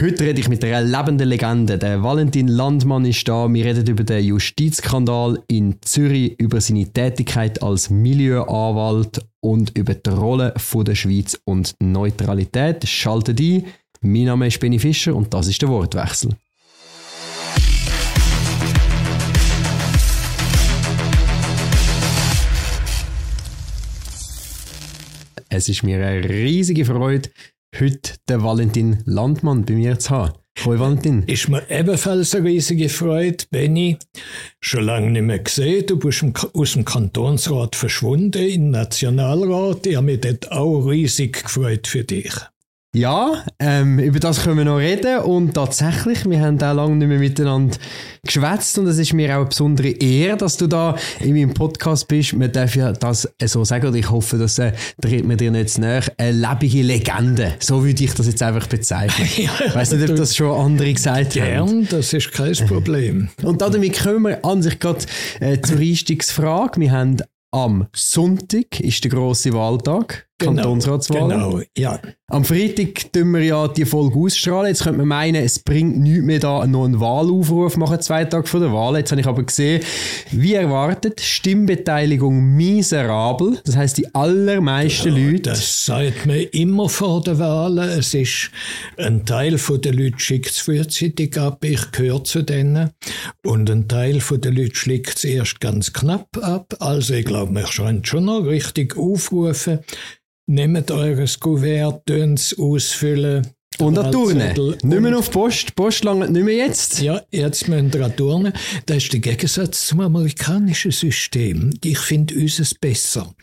Heute rede ich mit einer lebenden Legende. Der Valentin Landmann ist da. Wir reden über den Justizskandal in Zürich, über seine Tätigkeit als Milieuanwalt und über die Rolle der Schweiz und Neutralität. Schaltet ein. Mein Name ist Benny Fischer und das ist der Wortwechsel. Es ist mir eine riesige Freude, heute den Valentin Landmann bei mir zu haben. Hoi Valentin. Ist mir ebenfalls eine riesige Freude, Benny. Schon lange nicht mehr gesehen. Du bist aus dem Kantonsrat verschwunden, im Nationalrat. Ich habe mich dort auch riesig gefreut für dich. Ja, ähm, über das können wir noch reden und tatsächlich, wir haben auch lange nicht mehr miteinander geschwätzt und es ist mir auch eine besondere Ehre, dass du da in meinem Podcast bist. Man darf ja das so sagen und ich hoffe, dass äh, tritt mir dir nicht nahe. Eine lebende Legende, so würde ich das jetzt einfach bezeichnen. ja, ich weiß nicht, ob das schon andere gesagt gern, haben. Gern, das ist kein Problem. Und damit kommen wir an sich gerade äh, zur Einstiegsfrage. Wir haben am Sonntag ist der grosse Wahltag. Genau, Kantonsratswahl. Genau, ja. Am Freitag tun wir ja die Folge ausstrahlen. Jetzt könnte man meinen, es bringt nichts mehr da, noch einen Wahlaufruf machen, zwei Tage vor der Wahl. Jetzt habe ich aber gesehen, wie erwartet, Stimmbeteiligung miserabel. Das heißt die allermeisten ja, Leute. Das sagt man immer vor der Wahl. Es ist ein Teil der Leute schickt es frühzeitig ab, ich gehöre zu denen. Und ein Teil der Leute schlägt es erst ganz knapp ab. Also ich glaube, man kann schon noch richtig aufrufen Nehmt eures Kuvert, es ausfüllen. Und an Turnen. Nicht mehr auf Post. Post langt nicht mehr jetzt. Ja, jetzt müssen wir an Turnen. Das ist der Gegensatz zum amerikanischen System. Ich finde unseres besser.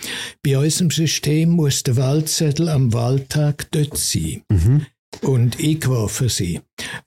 Bei unserem System muss der Wahlzettel am Wahltag dort sein. Mhm und eingeworfen sein.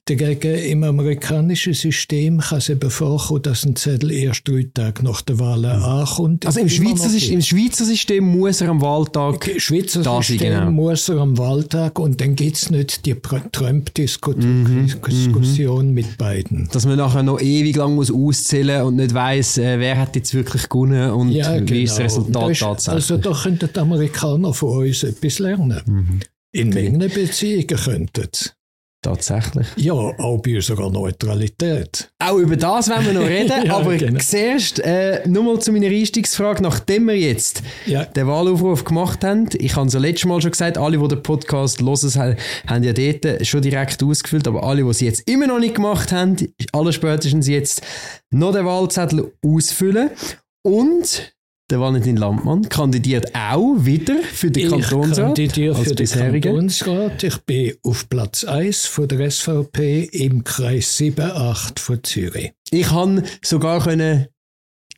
Dagegen im amerikanischen System kann es eben vorkommen, dass ein Zettel erst drei Tage nach der Wahl mhm. ankommt. Also im Schweizer, System, im Schweizer System muss er am Wahltag Im Schweizer da System sein, genau. muss er am Wahltag und dann gibt es nicht die Trump-Diskussion mhm, mhm. mit beiden. Dass man nachher noch ewig lang muss auszählen und nicht weiss, äh, wer hat jetzt wirklich gewonnen und ja, wie ist das genau. Resultat tatsächlich. Also da könnten die Amerikaner von uns etwas lernen. Mhm. In Mengen Beziehungen könnten. Tatsächlich. Ja, auch bei unserer Neutralität. Auch über das werden wir noch reden. ja, aber genau. zuerst äh, nur mal zu meiner Einstiegsfrage, nachdem wir jetzt ja. den Wahlaufruf gemacht haben. Ich habe es ja letztes Mal schon gesagt, alle, die den Podcast hören, haben ja dort schon direkt ausgefüllt. Aber alle, die es jetzt immer noch nicht gemacht haben, alle spätestens jetzt noch den Wahlzettel ausfüllen. Und der Valentin Landmann kandidiert auch wieder für den Kantonsrat. Ich kandidiere für den Kantonsrat. Ich bin auf Platz 1 von der SVP im Kreis 7-8 von Zürich. Ich kann sogar können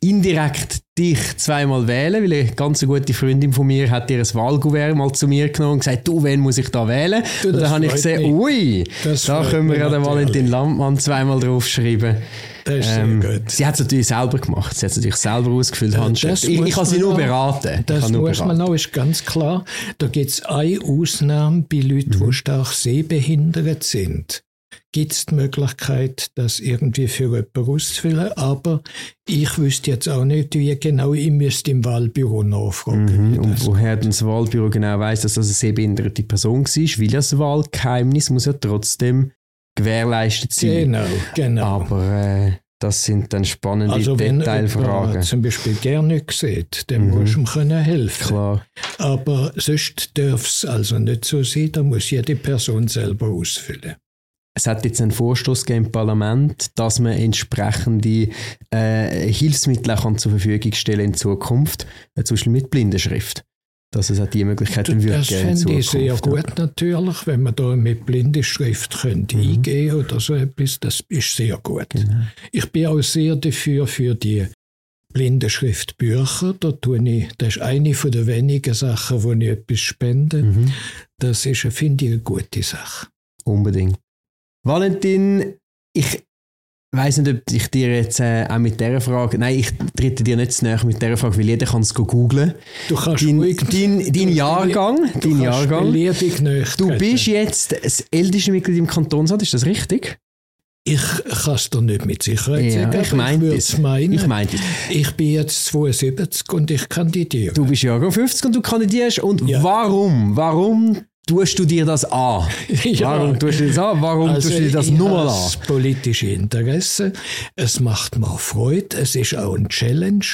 indirekt dich zweimal wählen, weil eine ganz gute Freundin von mir hat ihr ein Wahlgouvert mal zu mir genommen und gesagt, du, wen muss ich da wählen? Du, und dann habe ich gesehen, mich. ui, das da können wir ja den Valentin Landmann zweimal draufschreiben. Das ist ähm, sehr gut. Sie hat es natürlich selber gemacht. Sie hat es natürlich selber ausgefüllt, Handschrift. Ich, ich kann sie nur beraten. Das muss beraten. man noch, ist ganz klar. Da gibt es eine Ausnahme bei Leuten, mhm. die stark sehbehindert sind gibt es die Möglichkeit, das irgendwie für jemanden auszufüllen. Aber ich wüsste jetzt auch nicht, wie genau ich müsste im Wahlbüro nachfragen. Mhm. Und woher das Wahlbüro genau weiß, dass das eine sehbehinderte Person war, weil das Wahlgeheimnis muss ja trotzdem gewährleistet sein. Genau, genau. Aber äh, das sind dann spannende also Detailfragen. Wenn zum Beispiel gerne nicht sieht, dann mhm. muss ihm können helfen. Klar. Aber sonst darf es also nicht so sein, da muss jede Person selber ausfüllen es hat jetzt einen Vorstoß im Parlament, dass man entsprechende äh, Hilfsmittel auch zur Verfügung stellen in Zukunft, äh, zum Beispiel mit Blindenschrift. Dass es auch die Möglichkeit wird Das fände ich sehr gut natürlich, wenn man da mit Blindenschrift könnte mhm. eingehen oder so etwas. Das ist sehr gut. Genau. Ich bin auch sehr dafür für die Blindenschriftbücher. Da tue ich, das ist eine von den wenigen Sachen, wo ich etwas spende. Mhm. Das ist, finde ich, eine gute Sache. Unbedingt. Valentin, ich weiß nicht, ob ich dir jetzt äh, auch mit dieser Frage, nein, ich trete dir nicht zu näher mit dieser Frage, weil jeder kann es googeln. Du kannst dein, ruhig, dein, dein Jahrgang, du dein Jahrgang. Du bist jetzt das älteste Mitglied im Kantonsrat, ist das richtig? Ich kann es dir nicht mit Sicherheit ja, sagen. Ich, meine ich meinen. Ich, mein ich bin jetzt 72 und ich kandidiere. Du bist Jahrgang 50 und du kandidierst. Und ja. warum? Warum tust du dir das an? ja. Warum tust du das an? Warum also tust du dir das nochmal an? politische Interesse. Es macht mir Freude. Es ist auch ein Challenge.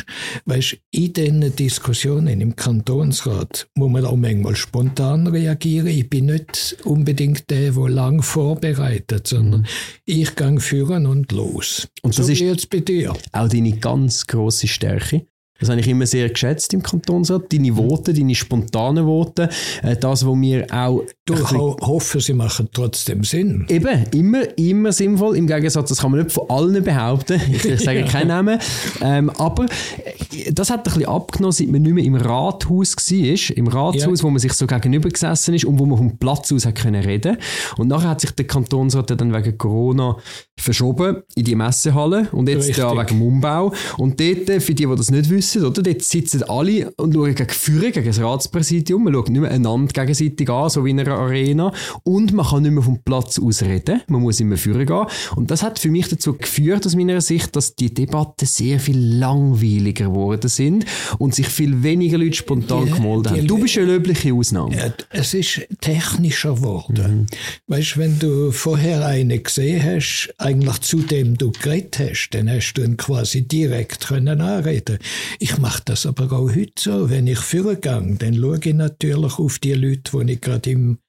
Weißt, in diesen Diskussionen im Kantonsrat muss man auch manchmal spontan reagieren. Ich bin nicht unbedingt der, der lang vorbereitet, sondern mhm. ich gehe führen und los. Und das so ist jetzt bei dir. Auch deine ganz große Stärke. Das habe ich immer sehr geschätzt im Kantonsrat. Deine Voten, deine spontanen Voten, äh, das, was wir auch... Du ho hoffe, sie machen trotzdem Sinn. Eben, immer, immer sinnvoll. Im Gegensatz, das kann man nicht von allen behaupten. Ich, ich sage keinen Namen. Ähm, aber äh, das hat ein bisschen abgenommen, seit man nicht mehr im Rathaus war. Im Rathaus, ja. wo man sich so gegenüber gesessen ist und wo man vom Platz aus hat können reden Und nachher hat sich der Kantonsrat dann wegen Corona verschoben in die Messehalle und jetzt Richtig. da wegen dem Umbau. Und dort, äh, für die, die das nicht wissen, oder, dort sitzen alle und schauen gegen Führer, gegen das Ratspräsidium. Man schaut nicht mehr einander gegenseitig an, so wie in einer Arena. Und man kann nicht mehr vom Platz aus reden. Man muss immer führen gehen. Und das hat für mich dazu geführt, aus meiner Sicht, dass die Debatten sehr viel langweiliger geworden sind und sich viel weniger Leute spontan gemeldet haben. Du bist eine löbliche Ausnahme. Ja, es ist technischer geworden. Mhm. Weißt du, wenn du vorher eine gesehen hast, eigentlich zu dem du geredet hast, dann hast du ihn quasi direkt können anreden. Ich mache das aber auch heute so. Wenn ich führen gehe, dann schaue ich natürlich auf die Leute, die ich gerade im,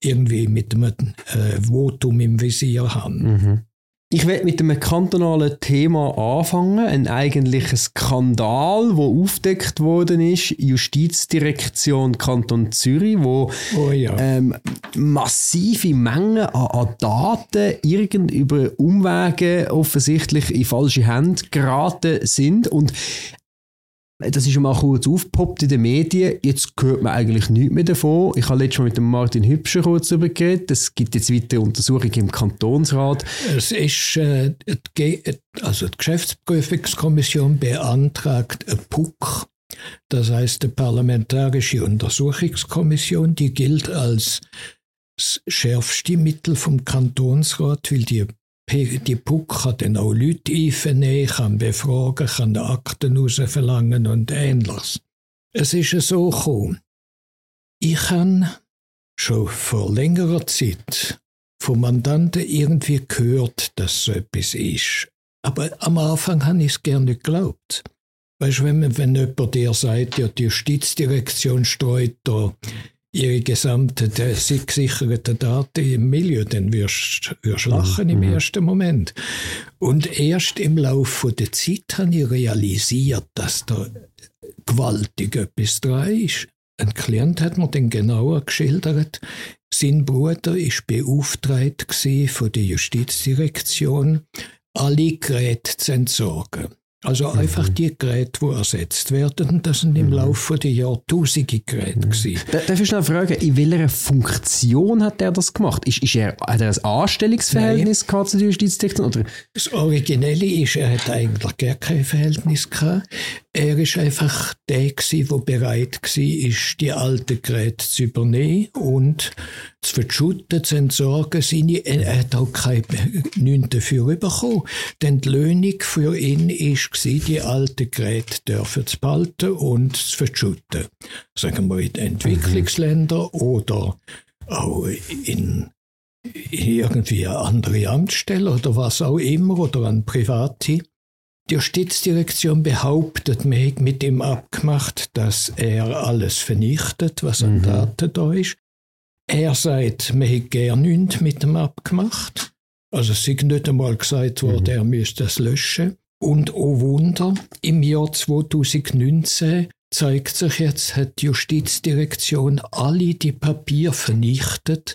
irgendwie mit einem äh, Votum im Visier habe. Mhm. Ich werde mit einem kantonalen Thema anfangen, ein eigentlicher Skandal, der aufdeckt worden ist, Justizdirektion Kanton Zürich, wo oh ja. ähm, massive Mengen an, an, Daten irgend über Umwege offensichtlich in falsche Hände geraten sind und das ist schon mal kurz aufgepoppt in den Medien. Jetzt hört man eigentlich nichts mehr davon. Ich habe letztes Mal mit dem Martin Hübscher kurz darüber geredet. Es gibt jetzt weitere Untersuchungen im Kantonsrat. Es ist, äh, also die Geschäftsprüfungskommission beantragt ein PUC. Das heißt, die Parlamentarische Untersuchungskommission, die gilt als das schärfste Mittel vom Kantonsrat, weil die die Puck kann dann auch Leute einvernehmen, kann befragen, kann Akten rausverlangen und ähnliches. Es ist so gekommen. Ich habe schon vor längerer Zeit von Mandanten irgendwie gehört, dass so etwas ist. Aber am Anfang habe ich es gerne nicht geglaubt. Weißt du, wenn, wenn jemand dir sagt, ja, die Justizdirektion streut da ihre gesamte gesicherte Daten im Milieu, dann wirst du lachen im mhm. ersten Moment. Und erst im Laufe der Zeit habe ich realisiert, dass da gewaltig etwas dran ist. Ein Klient hat mir dann genauer geschildert, sein Bruder ist beauftragt von der Justizdirektion, alle Geräte zu entsorgen. Also mhm. einfach die Geräte, die ersetzt werden, das sind im mhm. Laufe der Jahrtausende Geräte mhm. gewesen. Darf ich schnell fragen, in welcher Funktion hat er das gemacht? Ist, ist er, hat er ein Anstellungsverhältnis gehabt zu der Justizdirektion? Oder? Das Originelle ist, er hat eigentlich gar kein Verhältnis gehabt. Er ist einfach der gewesen, der bereit war, die alten Geräte zu übernehmen und zu verschütten, zu entsorgen. Seine, er hat auch kein, nichts dafür bekommen. Denn die Löhnung für ihn war, die alten Geräte dürfen zu behalten und zu verschütten. Sagen wir in Entwicklungsländern mhm. oder auch in irgendwie eine andere Amtsstelle oder was auch immer oder an Private. Die Justizdirektion behauptet, man hätte mit ihm abgemacht, dass er alles vernichtet, was an mhm. Daten da ist. Er sagt, man hätte gerne nichts mit ihm abgemacht. Also es ist nicht einmal gesagt worden, mhm. er müsste das löschen. Und oh Wunder, im Jahr 2019 zeigt sich jetzt, hat die Justizdirektion alle die Papiere vernichtet,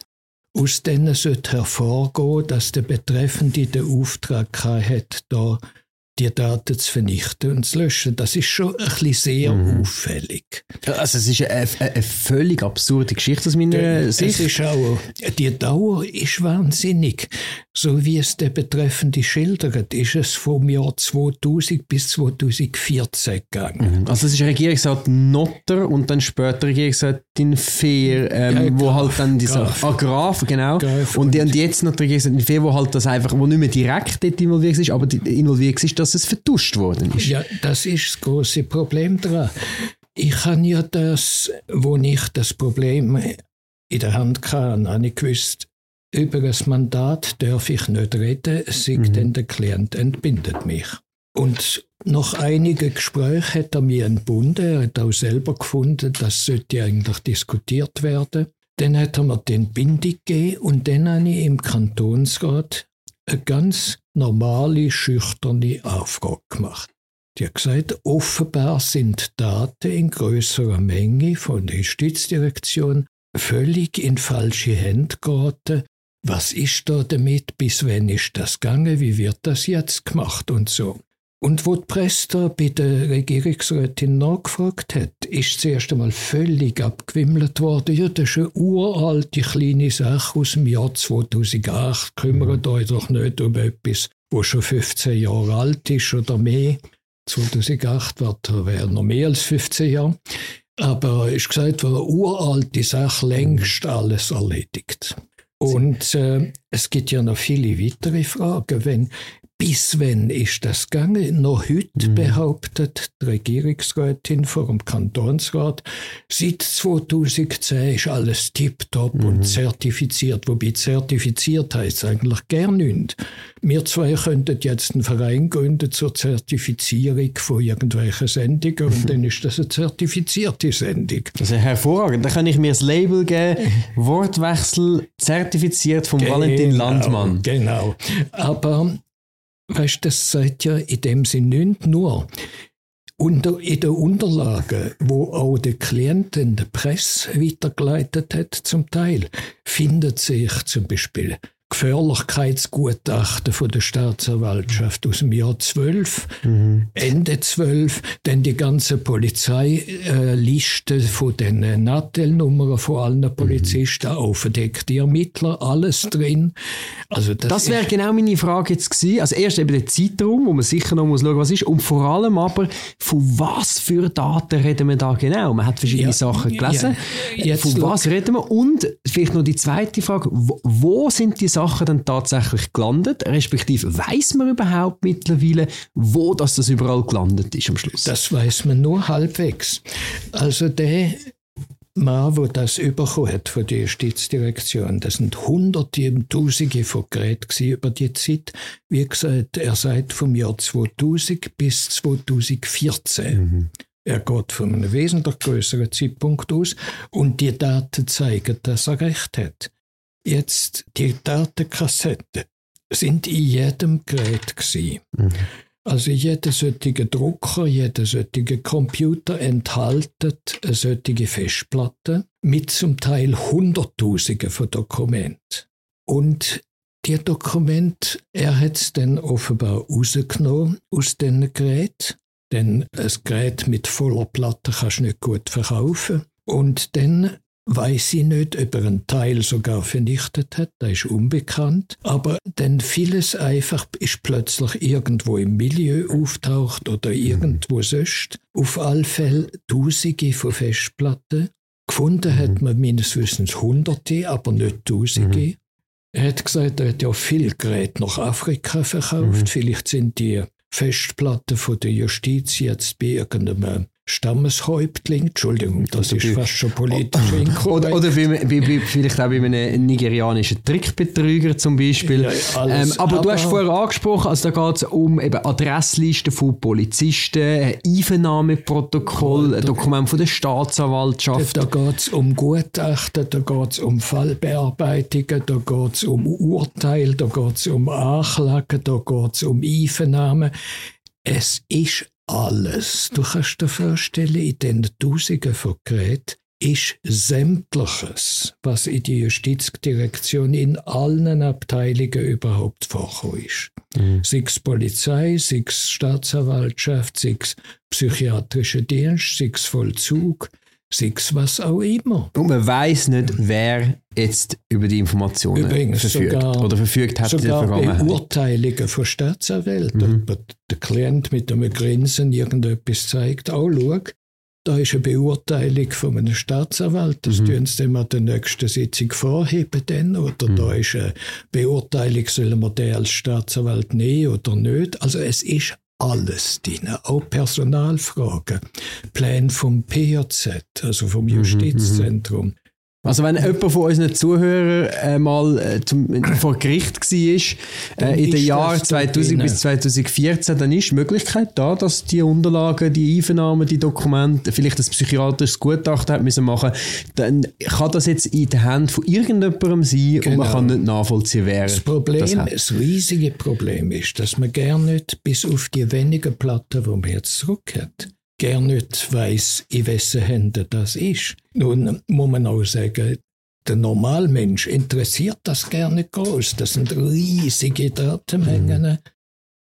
aus denen sollte hervorgehen, dass der Betreffende den Auftrag hat, da die Daten zu vernichten und zu löschen. Das ist schon ein bisschen sehr mhm. auffällig. Also es ist eine, eine, völlig absurde Geschichte aus meiner Sicht. Es ist auch, die Dauer ist wahnsinnig. So wie es der Betreffende schildert, ist es vom Jahr 2000 bis 2014 gegangen. Mhm. Also es ist Regierungsrat Notter und dann später Regierungsratin Fehr, ähm, ja, wo halt dann diese Graf. Ah, Graf, genau. Graf und, und, jetzt noch Regierungsratin Fehr, wo halt das einfach, wo nicht mehr direkt dort involviert ist, aber involviert ist, dass es vertuscht worden ist. Ja, das ist das große Problem daran. Ich habe ja das, wo ich das Problem in der Hand hatte, habe ich gewusst, über ein Mandat darf ich nicht reden, sei mhm. denn der Klient entbindet mich. Und nach einigen Gesprächen hat er mich entbunden. Er hat auch selber gefunden, das sollte eigentlich diskutiert werden. Dann hat er mir die Entbindung gegeben und dann habe ich im Kantonsrat eine ganz normale, schüchterne Aufgabe gemacht. Die hat gesagt, offenbar sind Daten in größerer Menge von der Justizdirektion völlig in falsche Hände geraten was ist da damit, bis wann ist das gegangen, wie wird das jetzt gemacht und so. Und wo die Presse da bei der Regierungsrätin nachgefragt hat, ist zuerst einmal völlig abgewimmelt worden. Ja, das ist eine uralte kleine Sache aus dem Jahr 2008. Kümmert mhm. euch doch nicht um etwas, wo schon 15 Jahre alt ist oder mehr. 2008 wäre noch mehr als 15 Jahre. Aber ist gesagt, war eine uralte Sache längst alles erledigt. Und äh, es gibt ja noch viele weitere Fragen. Wenn, bis wann ist das gegangen? Noch heute mhm. behauptet die Regierungsrätin vor dem Kantonsrat, seit 2010 ist alles tiptop mhm. und zertifiziert. Wobei zertifiziert heißt eigentlich gar nichts. Wir zwei könnten jetzt einen Verein gründen zur Zertifizierung von irgendwelchen Sendungen und dann ist das eine zertifizierte Sendung. Das ist hervorragend. Da kann ich mir das Label geben, Wortwechsel zertifiziert vom genau, Valentin Landmann. Genau. Aber weißt, das sagt ja in dem Sinne nicht nur. Unter, in den Unterlagen, wo auch der Klient in der Presse weitergeleitet hat, zum Teil, findet sich zum Beispiel Gefährlichkeitsgutachten von der Staatsanwaltschaft aus dem Jahr 12, mhm. Ende 12, dann die ganze Polizeiliste von den Nattel-Nummern von allen mhm. Polizisten, mhm. aufgedeckte Ermittler, alles drin. Also das das wäre genau meine Frage jetzt gewesen. Also erst eben der Zeitraum, wo man sicher noch muss schauen, was ist, und vor allem aber, von was für Daten reden wir da genau? Man hat verschiedene ja, Sachen gelesen. Ja, von was reden wir? Und vielleicht noch die zweite Frage, wo, wo sind die Sachen Sachen dann tatsächlich gelandet? Respektive weiß man überhaupt mittlerweile, wo das, das überall gelandet ist am Schluss? Das weiß man nur halbwegs. Also der Mann, der das bekommen hat von der Justizdirektion, das sind Hunderte und Tausende von Geräten über die Zeit. Wie gesagt, er sagt vom Jahr 2000 bis 2014. Mhm. Er geht von einem wesentlich größeren Zeitpunkt aus und die Daten zeigen, dass er recht hat. Jetzt, die Datenkassetten sind in jedem Gerät gewesen. Mhm. Also jeder solche Drucker, jeder solche Computer enthaltet eine solche Festplatte mit zum Teil Hunderttausenden von Dokumenten. Und die Dokumente, er hat es dann offenbar rausgenommen aus diesen Gerät, denn ein Gerät mit voller Platte kannst du nicht gut verkaufen. Und dann weiß ich nicht, ob er einen Teil sogar vernichtet hat, das ist unbekannt. Aber dann vieles einfach ist plötzlich irgendwo im Milieu auftaucht oder irgendwo mhm. sonst. Auf alle Fälle Tausende von Festplatten. Gefunden mhm. hat man meines Wissens Hunderte, aber nicht Tausende. Mhm. Er hat gesagt, er hat ja viel Geräte nach Afrika verkauft. Mhm. Vielleicht sind die Festplatten von der Justiz jetzt bei irgendeinem Stammeshäuptling, Entschuldigung, das ist fast schon politisch inkorrekt. Oder, oder wie, wie, wie, vielleicht auch bei einem nigerianischen Trickbetrüger zum Beispiel. Ja, ähm, aber, aber, du hast vorher angesprochen, also da geht es um eben Adresslisten von Polizisten, Einvernahmeprotokoll, Dokumente von der Staatsanwaltschaft. Da, da geht es um Gutachten, da geht es um Fallbearbeitungen, da geht es um Urteile, da geht es um Anklagen, da geht es um Einvernahmen. Es ist alles. Du kannst dir vorstellen, in den Tausenden von Geräten ist sämtliches, was in die Justizdirektion in allen Abteilungen überhaupt vorkommt. Mhm. Sei es Polizei, sei es Staatsanwaltschaft, sei es psychiatrischer Dienst, sei es Vollzug, sei es was auch immer. Und man weiß nicht, wer jetzt über die Informationen Übrigens verfügt oder verfügt hat sogar. Beurteilungen von Staatsanwälten. Mhm. Der Klient mit einem Grinsen irgendetwas zeigt, auch schau, da ist eine Beurteilung von einem Staatsanwalt, das mhm. tun sie dann an der nächsten Sitzung vorheben dann, oder mhm. da ist eine Beurteilung, sollen wir den als Staatsanwalt nehmen oder nicht. Also es ist alles drin, auch Personalfragen, Pläne vom PJZ, also vom mhm, Justizzentrum. Also wenn jemand von unseren Zuhörern äh, mal äh, zum, vor Gericht war, äh, in den Jahren 2000 bis 2014, dann ist die Möglichkeit da, dass die Unterlagen, die Einvernahmen, die Dokumente, vielleicht ein psychiatrisches Gutachten hat müssen machen, dann kann das jetzt in der Hand von irgendjemandem sein genau. und man genau. kann nicht nachvollziehen, wer das Problem, das, das riesige Problem ist, dass man gerne nicht bis auf die wenigen Platten, die man jetzt zurück hat, gar nicht weiss, in wessen Händen das ist. Nun muss man auch sagen, der Normalmensch interessiert das gerne groß. Das sind riesige Datenmengen. Mhm.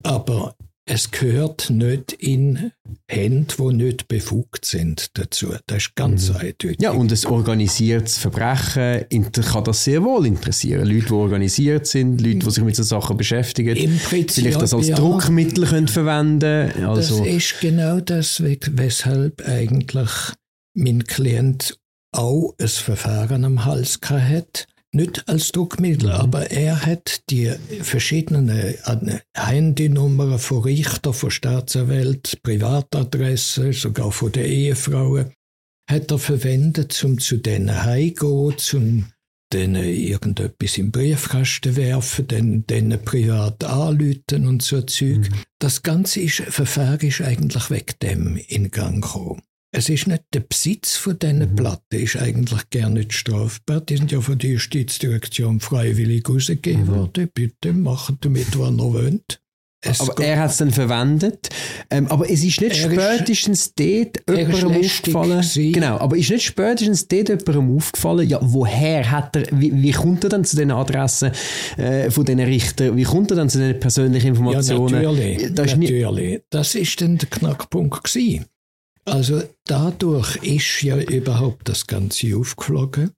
Aber es gehört nicht in Hände, die nicht befugt sind dazu. Das ist ganz mhm. eindeutig. Ja, und ein organisiertes Verbrechen kann das sehr wohl interessieren. Leute, die organisiert sind, Leute, die sich mit so Sachen beschäftigen, Im Prinzip, vielleicht das als ja, Druckmittel können verwenden also, Das ist genau das, weshalb eigentlich mein Klient auch ein Verfahren am Hals hat nicht als Druckmittel, aber er hat die verschiedenen Handynummern von Richter, von Staatsanwälten, Privatadressen, sogar von den Ehefrauen, hat er verwendet, um zu denen heimzugehen, zum denen irgendetwas im Briefkasten werfen, dann denen privat anlüten und so Zeug. Mhm. Das ganze ist, Verfahren ist eigentlich weg dem in Gang gekommen. Es ist nicht der Besitz von diesen mhm. Platten, ist eigentlich gar nicht strafbar. Die sind ja von der Justizdirektion freiwillig rausgegeben mhm. worden. Bitte machen damit, was ihr wollt. Es aber er hat es dann verwendet. Ähm, aber es ist nicht spätestens ist, dort jemandem aufgefallen. Genau, aber ist nicht spätestens dort jemandem aufgefallen, ja, woher hat er, wie, wie kommt er dann zu den Adressen äh, von diesen Richtern? Wie kommt er dann zu den persönlichen Informationen? Ja, natürlich. Das natürlich. Das ist dann der Knackpunkt gewesen. Also dadurch ist ja überhaupt das Ganze aufgeflogen.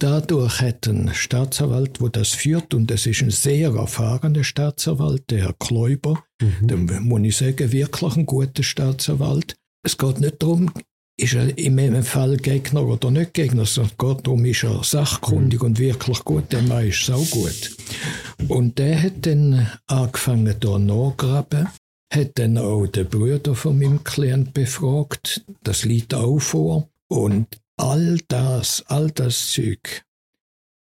Dadurch hat ein Staatsanwalt, wo das führt, und es ist ein sehr erfahrener Staatsanwalt, der Herr Kläuber, mhm. der muss ich sagen, wirklich ein guter Staatsanwalt. Es geht nicht darum, ist er im Fall Gegner oder nicht Gegner, sondern es geht darum, ist er sachkundig mhm. und wirklich gut, der Mann ist sau gut. Und der hat dann angefangen, da nachgraben hat dann auch der Bruder von meinem Klient befragt. Das liegt auch vor. Und all das, all das Zeug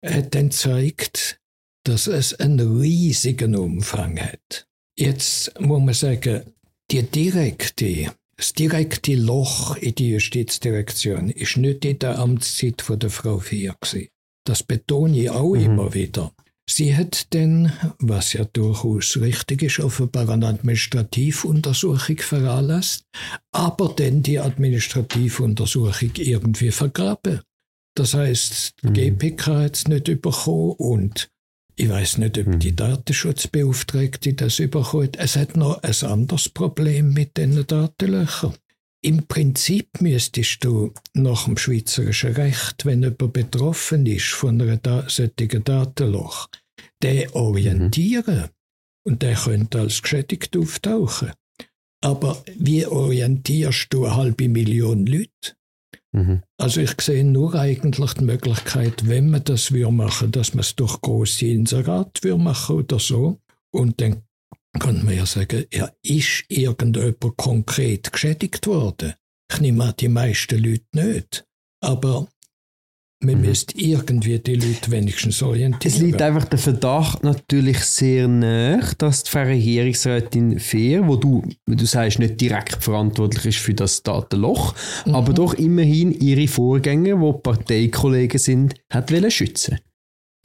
hat dann gezeigt, dass es einen riesigen Umfang hat. Jetzt muss man sagen, die direkte, das direkte Loch in die Justizdirektion ist nicht in der Amtszeit von der Frau Fier Das betone ich auch mhm. immer wieder. Sie hat dann, was ja durchaus richtig ist, offenbar eine Administrativuntersuchung veranlasst, aber dann die Administrativuntersuchung irgendwie vergraben. Das heißt, die mhm. GPK hat es nicht bekommen und ich weiß nicht, ob mhm. die Datenschutzbeauftragte das bekommen hat. Es hat noch ein anderes Problem mit diesen Datenlöchern. Im Prinzip müsstest du nach dem schweizerischen Recht, wenn jemand betroffen ist von einem da solchen Datenloch, den orientieren. Mhm. Und der könnte als geschädigt auftauchen. Aber wie orientierst du eine halbe Million Leute? Mhm. Also ich sehe nur eigentlich die Möglichkeit, wenn man das machen dass man es durch große Inserat machen oder so. Und dann kann man ja sagen, ja, ist irgendjemand konkret geschädigt worden? Ich nehme an, die meisten Leute nicht. Aber man mhm. müsste irgendwie die Leute wenigstens orientieren. Es liegt einfach der Verdacht natürlich sehr nah, dass die Verregierungsrätin Fehr, wo du, wie du sagst, nicht direkt verantwortlich ist für das Datenloch, mhm. aber doch immerhin ihre Vorgänger, die Parteikollegen sind, hat schützen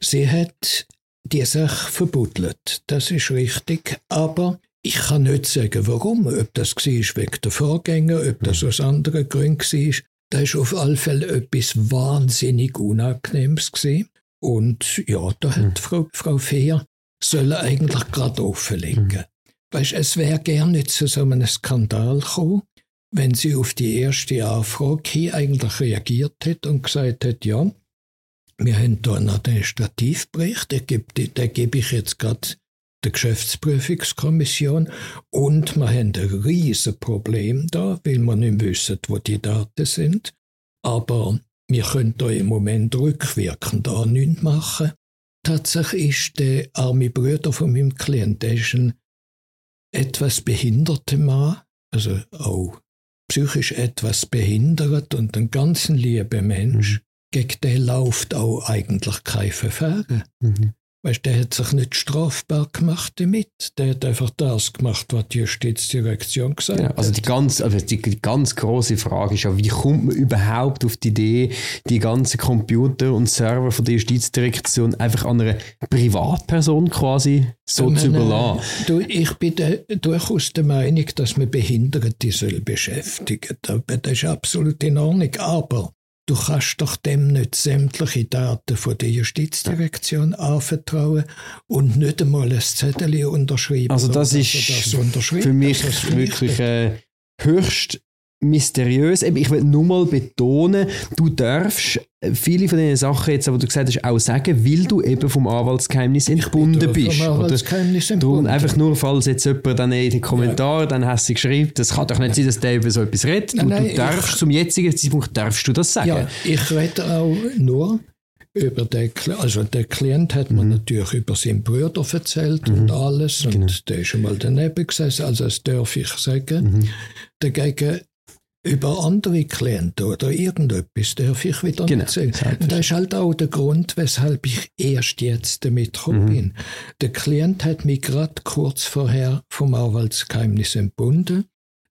Sie hat die Sache verbuddelt. Das ist richtig. Aber ich kann nicht sagen, warum. Ob das war wegen der Vorgänger, ob das aus anderen Gründen war. Das war auf alle Fälle etwas wahnsinnig Unangenehmes. Gewesen. Und ja, da hat mhm. Frau, Frau Fehr soll eigentlich gerade offenlegen. Mhm. Weißt, es wäre gerne nicht zu so einem Skandal gekommen, wenn sie auf die erste Anfrage hier eigentlich reagiert hätte und gesagt hätte, ja, wir haben einen Administrativbericht, den gebe, den gebe ich jetzt gerade der Geschäftsprüfungskommission und wir haben ein riesiges Problem da, weil wir nicht wissen, wo die Daten sind. Aber wir können da im Moment rückwirkend da nichts machen. Tatsächlich ist der arme Bruder von meinem Klienten ein etwas behinderter Mann, also auch psychisch etwas behindert und ein ganz lieber Mensch. Gegen den läuft auch eigentlich kein Verfahren. Mhm. Weißt, der hat sich nicht strafbar gemacht damit. Der hat einfach das gemacht, was die Justizdirektion gesagt ja, also die ganz, also die, ganz große Frage ist ja, wie kommt man überhaupt auf die Idee, die ganzen Computer und Server von der Justizdirektion einfach an eine Privatperson quasi so zu überlassen? Du, ich bin de, durchaus der Meinung, dass man Behinderte soll beschäftigen. Das ist absolut in Ordnung. Aber Du kannst doch dem nicht sämtliche Daten von der Justizdirektion anvertrauen und nicht einmal ein Zettel unterschreiben. Also das ist das für mich wirklich äh, höchst mysteriös. Ich will nur mal betonen, du darfst viele von den Sachen jetzt, aber du gesagt hast, auch sagen, weil du eben vom Anwaltsgeheimnis entbunden bist. Vom Anwaltsgeheimnis entbunden. einfach nur, falls jetzt jemand dann in den Kommentaren ja. dann hast du geschrieben, das kann doch nicht sein, dass der über so etwas redet. Nein, nein, du darfst, ich, zum jetzigen Zeitpunkt darfst du das sagen. Ja, ich rede auch nur über den, also der Klient hat mir mhm. natürlich über seinen Bruder erzählt mhm. und alles und genau. der ist schon mal daneben gesessen, also das darf ich sagen. Mhm. Dagegen über andere Klienten oder irgendetwas darf ich wieder genau, erzählen. Und das ist halt auch der Grund, weshalb ich erst jetzt damit gekommen mhm. bin. Der Klient hat mich gerade kurz vorher vom Anwaltsgeheimnis entbunden.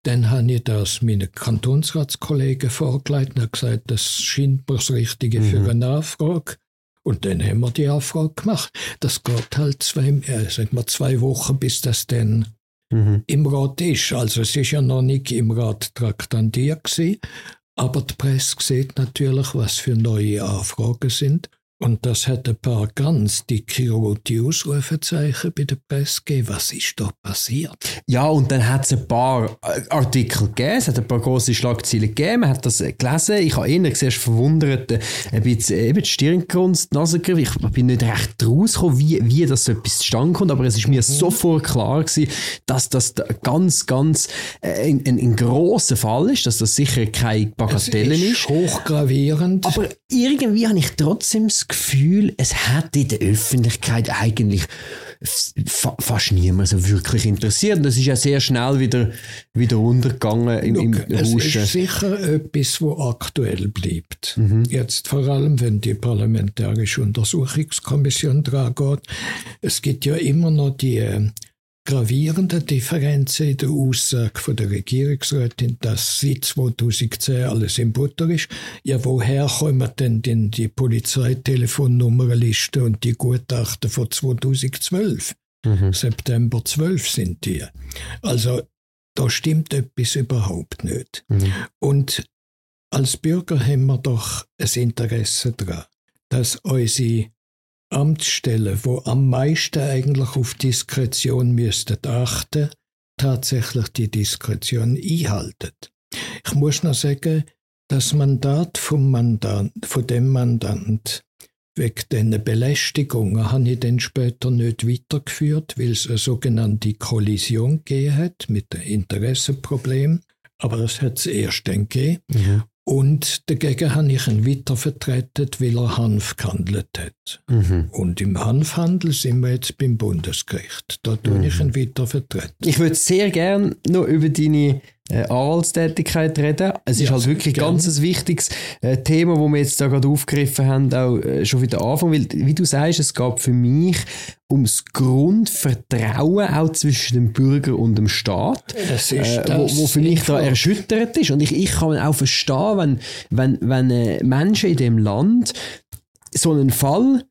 Dann habe ich das meinen Kantonsratskollegen vorgelegt und gesagt, das scheint mir das Richtige mhm. für eine Nachfrage. Und dann haben wir die Anfrage gemacht. Das geht halt zwei, äh, sag mal zwei Wochen, bis das dann mhm. im Rat ist. Also es ist ja noch nicht im Rat traktandiert gewesen, aber die Presse sieht natürlich, was für neue Anfragen sind. Und das hat ein paar ganz dicke rote Ausrufezeichen bei der Presse gegeben. Was ist da passiert? Ja, und dann hat es ein paar äh, Artikel gegeben, es hat ein paar große Schlagzeilen gegeben, man hat das gelesen. Ich habe eher zuerst verwundert, äh, ein bisschen eben die Stirngrunst, die Nase Ich bin nicht recht rausgekommen, wie, wie das so etwas zustande kommt, aber es ist mir mhm. sofort klar gewesen, dass das ganz, ganz äh, ein, ein, ein grosser Fall ist, dass das sicher keine Bagatelle ist. ist. hochgravierend. Aber irgendwie habe ich trotzdem das Gefühl, es hat in der Öffentlichkeit eigentlich fast niemand so wirklich interessiert. Das ist ja sehr schnell wieder, wieder untergegangen im, im Es ist sicher etwas, wo aktuell bleibt. Mhm. Jetzt vor allem, wenn die Parlamentarische Untersuchungskommission dran geht. Es gibt ja immer noch die äh, gravierende Differenz in der Aussage von der Regierungsrätin, dass seit 2010 alles in Butter ist. Ja, woher kommen denn die, die Polizeitelefonnummernliste und die Gutachten von 2012? Mhm. September 12 sind die. Also da stimmt etwas überhaupt nicht. Mhm. Und als Bürger haben wir doch ein Interesse daran, dass unsere Amtsstellen, wo am meisten eigentlich auf Diskretion müssten achten, tatsächlich die Diskretion einhalten. Ich muss noch sagen, das Mandat vom Mandant, von dem Mandant wegen diesen Belästigungen habe ich dann später nicht weitergeführt, weil es eine sogenannte Kollision gegeben hat mit dem Interessenproblem. Aber es hat es erst dann gegeben. Mhm. Und dagegen habe ich ihn weiter vertreten, weil er Hanf gehandelt hat. Mhm. Und im Hanfhandel sind wir jetzt beim Bundesgericht. Da tue mhm. ich ihn weiter vertreten. Ich würde sehr gerne noch über deine äh, Anwaltstätigkeit reden. Es ist halt wirklich gerne. ganz ein wichtiges äh, Thema, wo wir jetzt da gerade aufgegriffen haben, auch äh, schon wieder Anfang, weil, wie du sagst, es gab für mich ums Grundvertrauen auch zwischen dem Bürger und dem Staat, äh, wo, wo für mich da erschüttert ist. Und ich, ich kann auch verstehen, wenn, wenn, wenn äh, Menschen in dem Land so einen Fall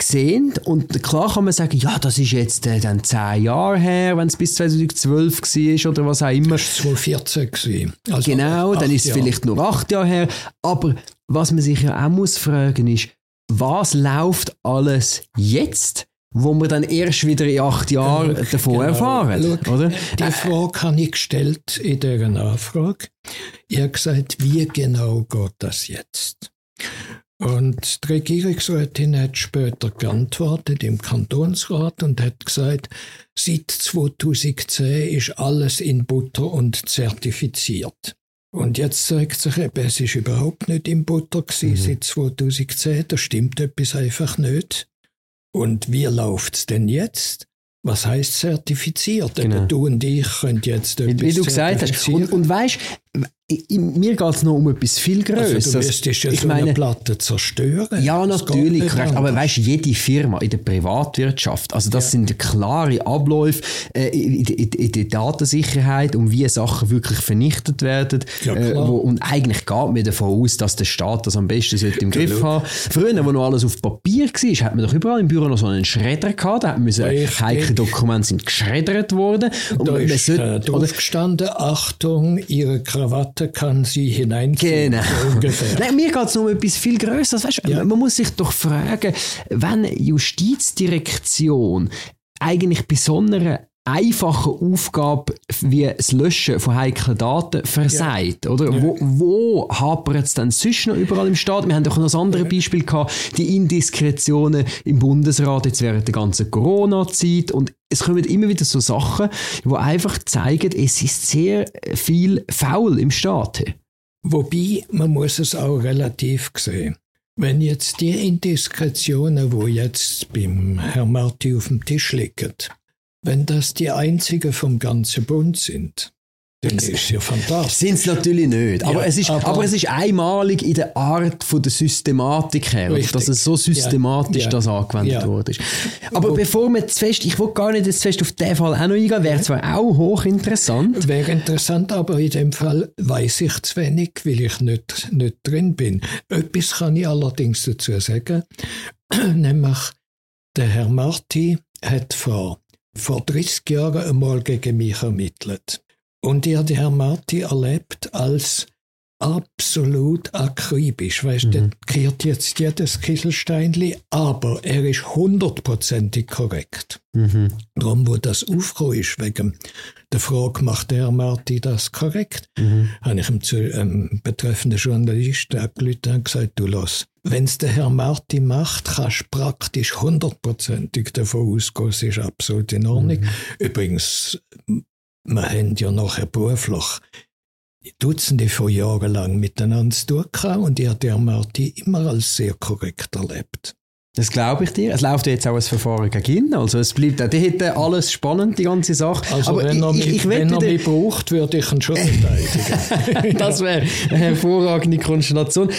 gesehen und klar kann man sagen, ja, das ist jetzt äh, dann zehn Jahre her, wenn es bis 2012 war oder was auch immer. Das war 2014 also Genau, dann ist es vielleicht nur acht Jahre her. Aber was man sich ja auch muss fragen ist, was läuft alles jetzt? wo wir dann erst wieder in acht Jahren genau, davon genau. erfahren. Schau, oder? Die Frage habe ich gestellt in dieser Nachfrage. Ich habe gesagt, wie genau geht das jetzt? Und die Regierungsrätin hat später geantwortet im Kantonsrat und hat gesagt, seit 2010 ist alles in Butter und zertifiziert. Und jetzt zeigt sich eben, es ist überhaupt nicht in Butter gewesen, mhm. seit 2010. Da stimmt etwas einfach nicht. Und wie läuft's denn jetzt? Was heißt zertifiziert? Genau. Du und ich können jetzt etwas Wie, wie du gesagt hast. Und, und weißt, mir geht es noch um etwas viel Größeres. Also du ja ich so meine, eine Platte zerstören. Ja, natürlich, korrekt. Aber weißt du, jede Firma in der Privatwirtschaft, also das ja. sind klare Abläufe äh, in, in, in, der Datensicherheit, um wie Sachen wirklich vernichtet werden. Ja, äh, wo, und eigentlich geht man davon aus, dass der Staat das am besten sollte im Griff haben. Früher, wo noch alles auf Papier war, hat man doch überall im Büro noch so einen Schredder gehabt. Da man heikle Dokumente sind geschreddert worden. Und da ist sollte, äh, drauf gestanden, Achtung, Ihre Krawatte kann sie hineinziehen. Genau. Nein, mir geht es um etwas viel Größeres. Weißt, ja. Man muss sich doch fragen, wenn Justizdirektion eigentlich bei so einer einfache Aufgabe wie das Löschen von heiklen Daten versagt, ja. oder? Ja. Wo, wo hapert es denn sonst noch überall im Staat? Wir haben doch noch ein anderes Beispiel gehabt, die Indiskretionen im Bundesrat jetzt während der ganzen Corona-Zeit und es kommen immer wieder so Sachen, wo einfach zeigen, es ist sehr viel faul im Staat. Wobei, man muss es auch relativ sehen. Wenn jetzt die Indiskretionen, wo jetzt beim Herrn Marti auf dem Tisch liegen, wenn das die einzige vom ganzen Bund sind, dann ist ja fantastisch. Sind es natürlich nicht. Aber, ja, es ist, aber, aber, es ist einmalig in der Art von der Systematik her, richtig. dass es so systematisch ja, das angewendet ja. wurde. Aber Wo, bevor wir zu fest, ich will gar nicht jetzt fest auf den Fall auch noch eingehen, wäre zwar auch hochinteressant. Wäre interessant, aber in dem Fall weiß ich zu wenig, weil ich nicht, nicht drin bin. Etwas kann ich allerdings dazu sagen, nämlich der Herr Marti hat vor vor 30 Jahren einmal gegen mich ermittelt. Und ich habe Herrn Marti erlebt als absolut akribisch. Weißt mhm. der kehrt jetzt jedes Kieselsteinli, aber er ist hundertprozentig korrekt. Mhm. Darum, wo das aufgekommen ist, wegen der Frage, macht der Herr Marti das korrekt, mhm. habe ich ihm zu ähm, betreffenden Journalisten angerufen und gesagt, du lass, wenn es der Herr Marti macht, kannst du praktisch hundertprozentig davon ausgehen, es ist absolut in Ordnung. Mhm. Übrigens, wir haben ja nachher beruflich Dutzende von Jahren lang miteinander zu tun gehabt und ich habe der Marti immer als sehr korrekt erlebt. Das glaube ich dir. Es läuft jetzt auch ein Verfahren gegen ihn. Also es bleibt, die hätte alles spannend, die ganze Sache. Also Aber wenn er, ich, mich, ich wenn er mich braucht, würde ich ihn schon verteidigen. das wäre eine hervorragende Konstellation.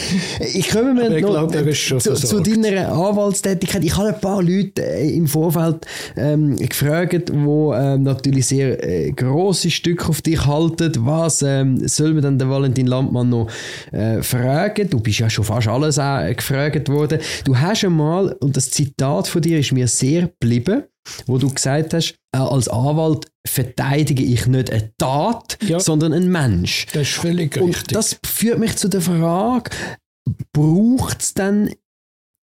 Ich komme mir ich noch glaub, zu, zu, deiner Anwaltstätigkeit. Ich habe ein paar Leute äh, im Vorfeld ähm, gefragt, die ähm, natürlich sehr äh, grosse Stücke auf dich halten. Was ähm, soll man dann den Valentin Landmann noch äh, fragen? Du bist ja schon fast alles äh, gefragt worden. Du hast einmal und das Zitat von dir ist mir sehr geblieben, wo du gesagt hast, äh, als Anwalt verteidige ich nicht eine Tat, ja. sondern einen Mensch. Das ist völlig und richtig. Das führt mich zu der Frage, braucht es dann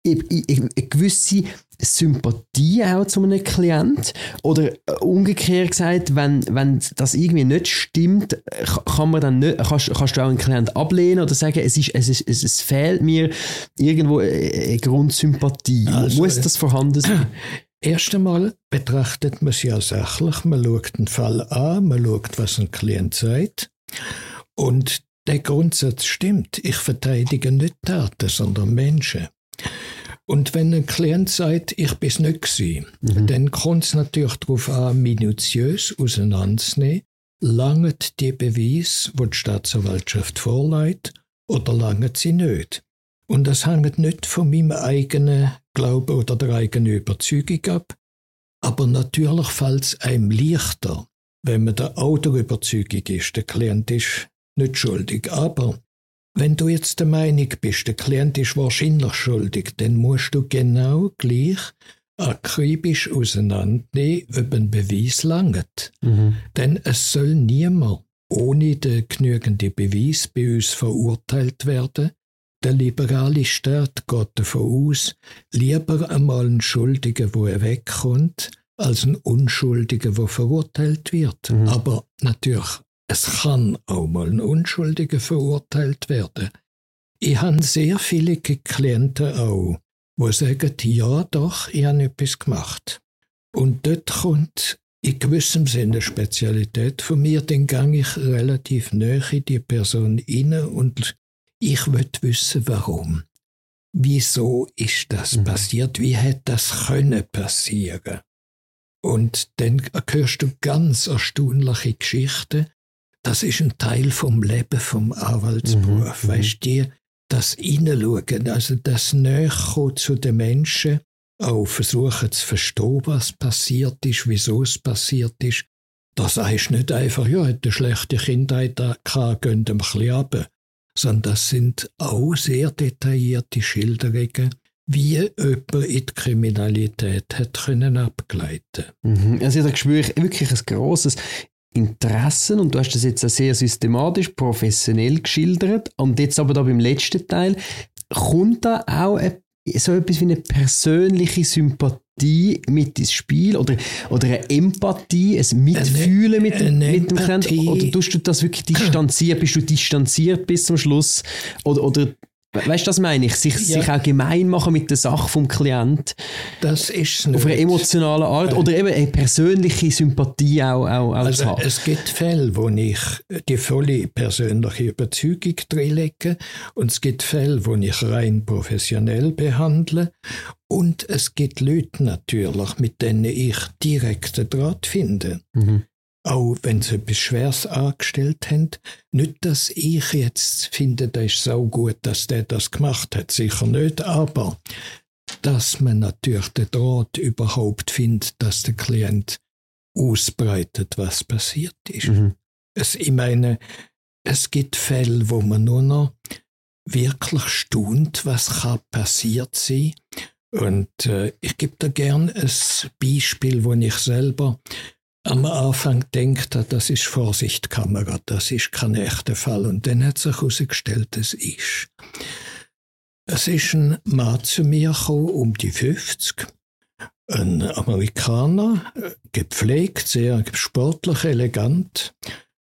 eine gewisse Sympathie auch zu einem Klient? Oder äh, umgekehrt gesagt, wenn, wenn das irgendwie nicht stimmt, kann man dann nicht, kannst, kannst du auch einen Klient ablehnen oder sagen, es, ist, es, ist, es, fehlt mir irgendwo eine Grundsympathie? Also, Muss das vorhanden sein? Erst einmal betrachtet man es ja sachlich, man schaut den Fall an, man schaut, was ein Klient sagt. Und der Grundsatz stimmt. Ich verteidige nicht Taten, sondern Menschen. Und wenn ein Klient sagt, ich bin es nicht gewesen, mhm. dann kommt es natürlich darauf an, minutiös auseinanderzunehmen, langt die Beweis, wo die Staatsanwaltschaft vorlegt, oder langt sie nicht. Und das hängt nicht von meinem eigenen Glauben oder der eigenen Überzeugung ab, aber natürlich fällt es einem leichter, wenn man der Autor Überzeugung ist, der Klient ist nicht schuldig. Aber wenn du jetzt der Meinung bist, der Klient ist wahrscheinlich schuldig, dann musst du genau gleich akribisch auseinandernehmen, ob ein Beweis langt. Mhm. Denn es soll niemand ohne den genügenden Beweis bei uns verurteilt werden. Der liberale Staat geht davon aus, lieber einmal einen Schuldigen, wo er wegkommt, als einen Unschuldigen, der verurteilt wird. Mhm. Aber natürlich es kann auch mal ein Unschuldiger verurteilt werden. Ich habe sehr viele Klienten auch, die sagen, ja doch, ich habe etwas gemacht. Und dort kommt in gewissem Sinne eine Spezialität von mir, dann gehe ich relativ nahe in die Person rein und ich will wissen, warum. Wieso ist das mhm. passiert? Wie hätte das können passieren? Und dann hörst du ganz erstaunliche Geschichten, das ist ein Teil vom Leben, vom Anwaltsberuf. Mhm. Weißt du, das Hineinschauen, also das Näherkommen zu den Menschen, auch versuchen zu verstehen, was passiert ist, wieso es passiert ist. Das heißt nicht einfach, ja, hat eine schlechte Kindheit gehabt, gehen wir ein bisschen runter. Sondern das sind auch sehr detaillierte Schilderungen, wie jemand in die Kriminalität hat können abgleiten. Mhm. Also da spüre ich wirklich ein grosses Interessen und du hast das jetzt sehr systematisch, professionell geschildert. Und jetzt aber da beim letzten Teil kommt da auch eine, so etwas wie eine persönliche Sympathie mit ins Spiel oder, oder eine Empathie, ein Mitfühlen mit, dem, mit dem Klienten oder tust du das wirklich distanziert, bist du distanziert bis zum Schluss? Oder, oder Weißt du, das meine ich? Sich, ja. sich auch gemein machen mit der Sache vom Klient. Das ist. Auf eine emotionale Art. Oder eben eine persönliche Sympathie auch, auch, auch also, haben. Es gibt Fälle, wo ich die volle persönliche Überzeugung lege. Und es gibt Fälle, wo ich rein professionell behandle. Und es gibt Leute natürlich, mit denen ich direkten Draht finde. Mhm auch wenn sie etwas Schweres angestellt haben. Nicht, dass ich jetzt finde, das ist so gut, dass der das gemacht hat, sicher nicht, aber dass man natürlich den Draht überhaupt findet, dass der Klient ausbreitet, was passiert ist. Mhm. Es, ich meine, es gibt Fälle, wo man nur noch wirklich staunt, was kann passiert sein. Und äh, ich gebe da gern ein Beispiel, wo ich selber am Anfang denkt er, das ist Vorsichtkamera, das ist kein echter Fall. Und dann hat sich herausgestellt, es ist. Es ist ein Mann zu mir gekommen, um die 50, ein Amerikaner, gepflegt, sehr sportlich, elegant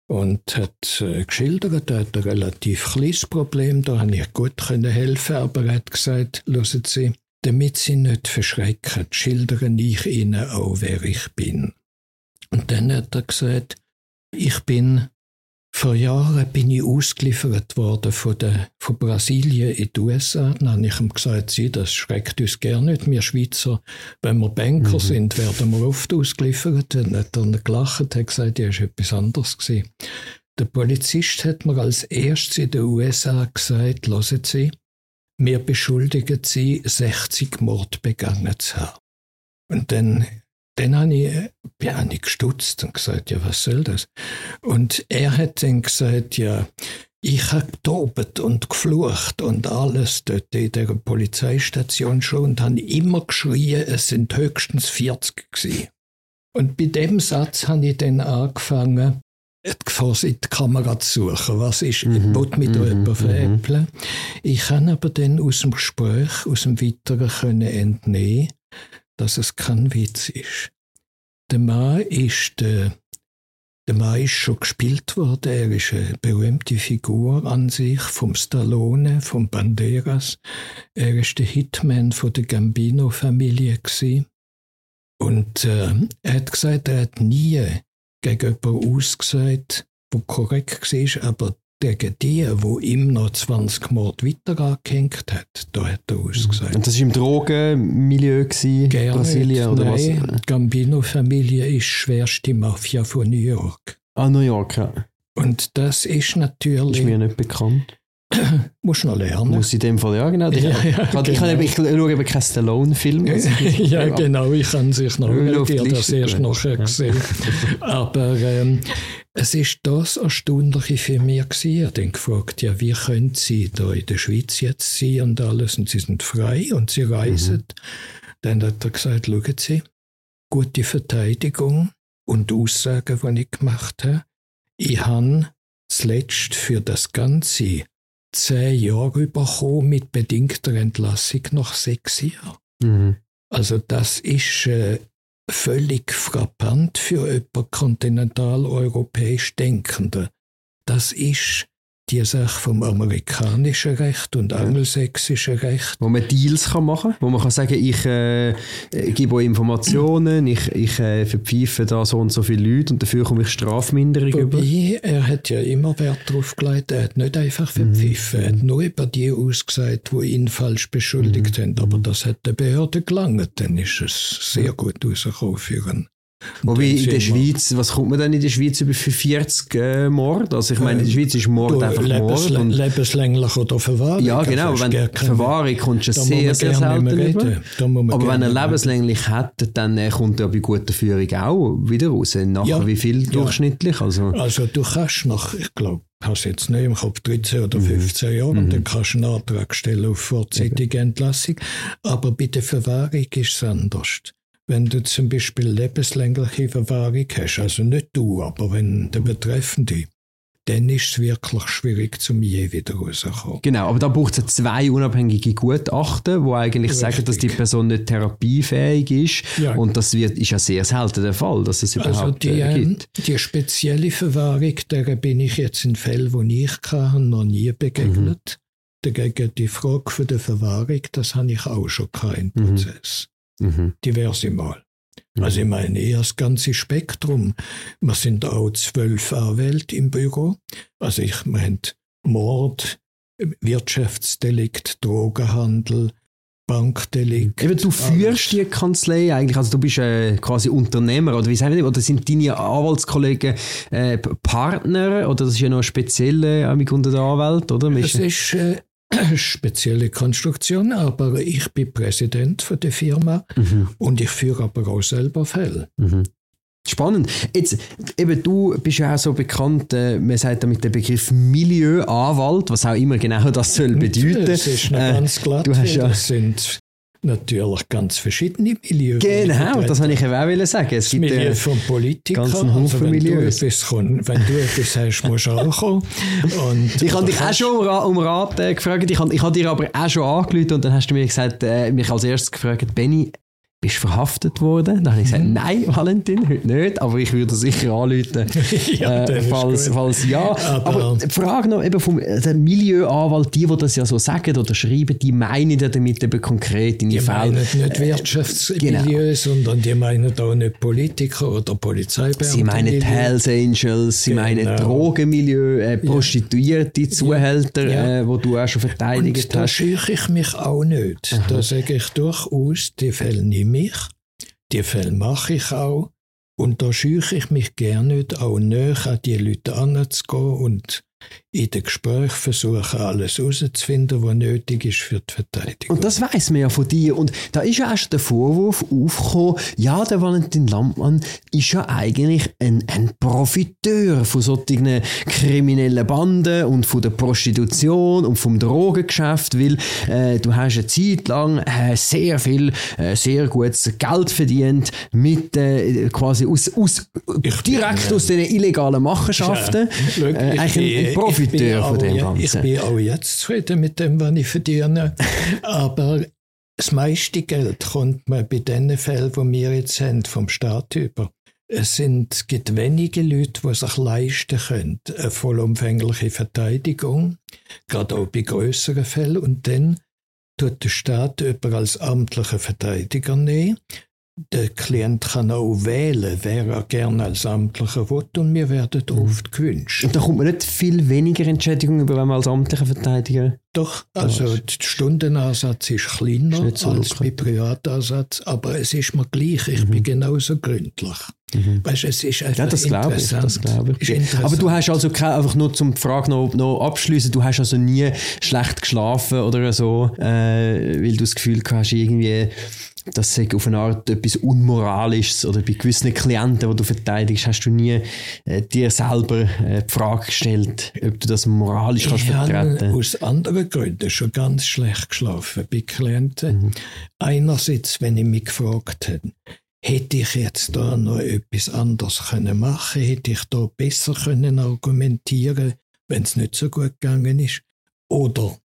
und hat äh, geschildert, er hat ein relativ kleines Problem, da habe ich gut helfen aber er hat gesagt, hören Sie, damit Sie nicht verschrecken, schildere ich Ihnen auch, wer ich bin. Und dann hat er gesagt, ich bin vor Jahren bin ich ausgeliefert worden von, der, von Brasilien in die USA. Dann habe ich ihm gesagt, Sie, das schreckt uns gerne nicht. Wir Schweizer, wenn wir Banker mhm. sind, werden wir oft ausgeliefert. Dann hat er gelacht, hat gesagt, ja, ist etwas anderes gewesen. Der Polizist hat mir als erstes in den USA gesagt, hören Sie, wir beschuldigen Sie, 60 Mord begangen zu haben. Und dann dann habe ich, ja, ich gestutzt und gesagt, ja, was soll das? Und er hat dann gesagt, ja, ich habe getobt und geflucht und alles dort in der Polizeistation schon und habe immer geschrien, es sind höchstens 40 gewesen. Und bei dem Satz habe ich dann angefangen, vor die Kamera zu suchen. Was ist, mhm. ich mit mhm. jemandem veräppeln. Mhm. Ich kann aber dann aus dem Gespräch, aus dem Weiteren können entnehmen, dass es kein Witz ist. Der Mann ist, äh, der Mann ist schon gespielt worden. Er ist eine berühmte Figur an sich, vom Stallone, vom Banderas. Er ist der Hitman von der Gambino-Familie Und äh, er hat gesagt, er hat nie gegen jemanden ausgesagt, der korrekt war, aber gegen die, wo ihm noch 20 Mord weiter angehängt hat. Da hat er ausgesagt. Und das war im Drogenmilieu in Brasilien oder Nein, was? Gambino-Familie ist schwerste Mafia von New York. Ah, New York, ja. Und das ist natürlich... Ist mir nicht bekannt. Musst noch lernen. Muss in dem Fall, ja genau. Ich, ja, ja, ich, genau. ich, ich schaue eben keinen Stallone-Film. ja, genau, ich kann sich noch ich das erst nachher gesehen. Aber ähm, es ist das Erstaunliche für mich gewesen. Ich habe gefragt, ja, wie können Sie da in der Schweiz jetzt sein und alles und Sie sind frei und Sie reisen. Mhm. Dann hat er gesagt, schauen Sie, gute Verteidigung und Aussagen, die ich gemacht habe. Ich habe zuletzt für das Ganze zehn Jahre bekommen mit bedingter Entlassung nach sechs Jahren. Mhm. Also das ist äh, völlig frappant für jemanden kontinentaleuropäisch Denkende. Das ist die Sache vom amerikanischen Recht und angelsächsischen Recht. Wo man Deals kann machen kann, wo man kann sagen, ich äh, gebe euch Informationen, ich, ich äh, verpfeife da so und so viele Leute und dafür komme ich Strafminderung Wobei, über. er hat ja immer Wert darauf gelegt, er hat nicht einfach verpfiffen, mhm. er hat nur über die ausgesagt, die ihn falsch beschuldigt mhm. haben, aber das hat der Behörde gelangt, dann ist es sehr gut rausgekommen für ihn. Wobei in der Schweiz, was kommt man denn in der Schweiz über für 40 äh, Mord? Also ich meine, in der Schweiz ist Mord einfach Lebens Mord. Und lebenslänglich oder Verwahrung. Ja, genau, aber wenn Verwahrung kommt schon sehr, sehr selten. Aber wenn er lebenslänglich hat, dann äh, kommt er bei guter Führung auch wieder raus. Nachher ja, wie viel durchschnittlich? Also, also du kannst nach, ich glaube, hast jetzt nicht im Kopf 13 oder 15 mhm. Jahre mhm. und dann kannst du einen Antrag stellen auf vorzeitige Entlassung. Aber bei der Verwahrung ist es anders wenn du zum Beispiel lebenslängliche Verwahrung hast, also nicht du, aber wenn der Betreffende, dann ist es wirklich schwierig, zum je wieder rauszukommen. Genau, aber da braucht es zwei unabhängige Gutachten, die eigentlich Richtig. sagen, dass die Person nicht therapiefähig ist. Ja. Und das wird, ist ja sehr selten der Fall, dass es überhaupt also die, äh, gibt. Die spezielle Verwahrung, der bin ich jetzt in Fällen, die ich kann, noch nie begegnet. Mhm. Dagegen die Frage für die Verwahrung, das habe ich auch schon keinen mhm. Prozess. Mhm. Diverse Mal. Mhm. Also ich meine eher das ganze Spektrum. Wir sind auch zwölf Anwälte im Büro. Also ich meine Mord, Wirtschaftsdelikt, Drogenhandel, Bankdelikt. Eben, du führst die Kanzlei eigentlich, also du bist äh, quasi Unternehmer oder wie sagen wir, oder sind deine Anwaltskollegen äh, Partner oder das ist ja noch spezielle äh, unter der Anwalt, oder? Es ist äh, spezielle Konstruktion, aber ich bin Präsident für die Firma mhm. und ich führe aber auch selber Fälle. Mhm. Spannend. Jetzt, eben, du bist ja auch so bekannt, äh, man sagt ja mit dem Begriff Milieuanwalt, was auch immer genau das soll bedeuten. Das ist noch äh, ganz glatt. Du hast ja, das sind natürlich ganz verschiedene Milieus. Genau, das wollte ich eben auch sagen. Es das gibt Milieu von Politikern. Also, wenn, Milieus. Du etwas, wenn du etwas hast, musst du auch kommen. Und ich habe dich auch schon um Rat äh, gefragt. Ich habe ich hab dir aber auch schon angerufen und dann hast du mir gesagt, äh, mich als erstes gefragt, Benny, bist du verhaftet worden? Dann habe ich gesagt, mhm. nein, Valentin, heute nicht, aber ich würde sicher anrufen, ja, äh, falls, falls ja. Aber, aber, die Frage noch eben vom äh, Milieuanwalt, die, die das ja so sagen oder schreiben, die meinen ja damit eben konkret in die Fälle. Die meinen nicht Wirtschaftsmilieu, genau. sondern die meinen auch nicht Politiker oder Polizeibeamte. Sie meinen Hells Angels, sie genau. meinen Drogenmilieu, äh, Prostituierte, ja. Zuhälter, ja. Äh, wo du auch schon verteidigt Und hast. Da schüche ich mich auch nicht. Aha. Da sage ich durchaus, die Fälle nicht mich. Die Fälle mache ich auch. Und da scheuche ich mich gerne nicht, auch näher an die Leute anzugehen und in den Gesprächen versuchen, alles herauszufinden, was nötig ist für die Verteidigung. Und das weiß man ja von dir. Und da ist ja erst der Vorwurf aufgekommen, ja, der Valentin Landmann ist ja eigentlich ein, ein Profiteur von solchen kriminellen Banden und von der Prostitution und vom Drogengeschäft, weil äh, du hast eine Zeit lang äh, sehr viel, äh, sehr gutes Geld verdient mit äh, quasi aus, aus direkt bin, aus den illegalen Machenschaften. Ja, äh, Profiteur von dem Ganzen. Ich bin auch jetzt zufrieden mit dem, was ich verdiene. Aber das meiste Geld kommt mir bei den Fällen, die wir jetzt haben, vom Staat über. Es sind, gibt wenige Leute, die sich leisten können, eine vollumfängliche Verteidigung, gerade auch bei größeren Fällen. Und dann tut der Staat über als amtlicher Verteidiger nehmen der Klient kann auch wählen, wer er gerne als Amtlicher will und wir werden mhm. oft gewünscht. Und da kommt man nicht viel weniger Entschädigung über, wenn man als amtlicher Verteidiger Doch, also der Stundenansatz ist kleiner ist so als bei Privatansatz, aber es ist mir gleich, ich mhm. bin genauso gründlich. Mhm. Weißt, es ist einfach ja, das glaube ich, das glaube ich. Aber du hast also einfach nur zum Frage noch, noch abschließen, du hast also nie schlecht geschlafen oder so, äh, weil du das Gefühl hast, irgendwie das sei auf eine Art etwas Unmoralisches oder bei gewissen Klienten, die du verteidigst, hast du nie äh, dir selber äh, die Frage gestellt, ob du das moralisch ich kannst vertreten kannst? aus anderen Gründen schon ganz schlecht geschlafen bei Klienten. Mhm. Einerseits, wenn ich mich gefragt habe, hätte ich jetzt da noch etwas anderes können machen hätte ich da besser können argumentieren wenn es nicht so gut gegangen ist? Oder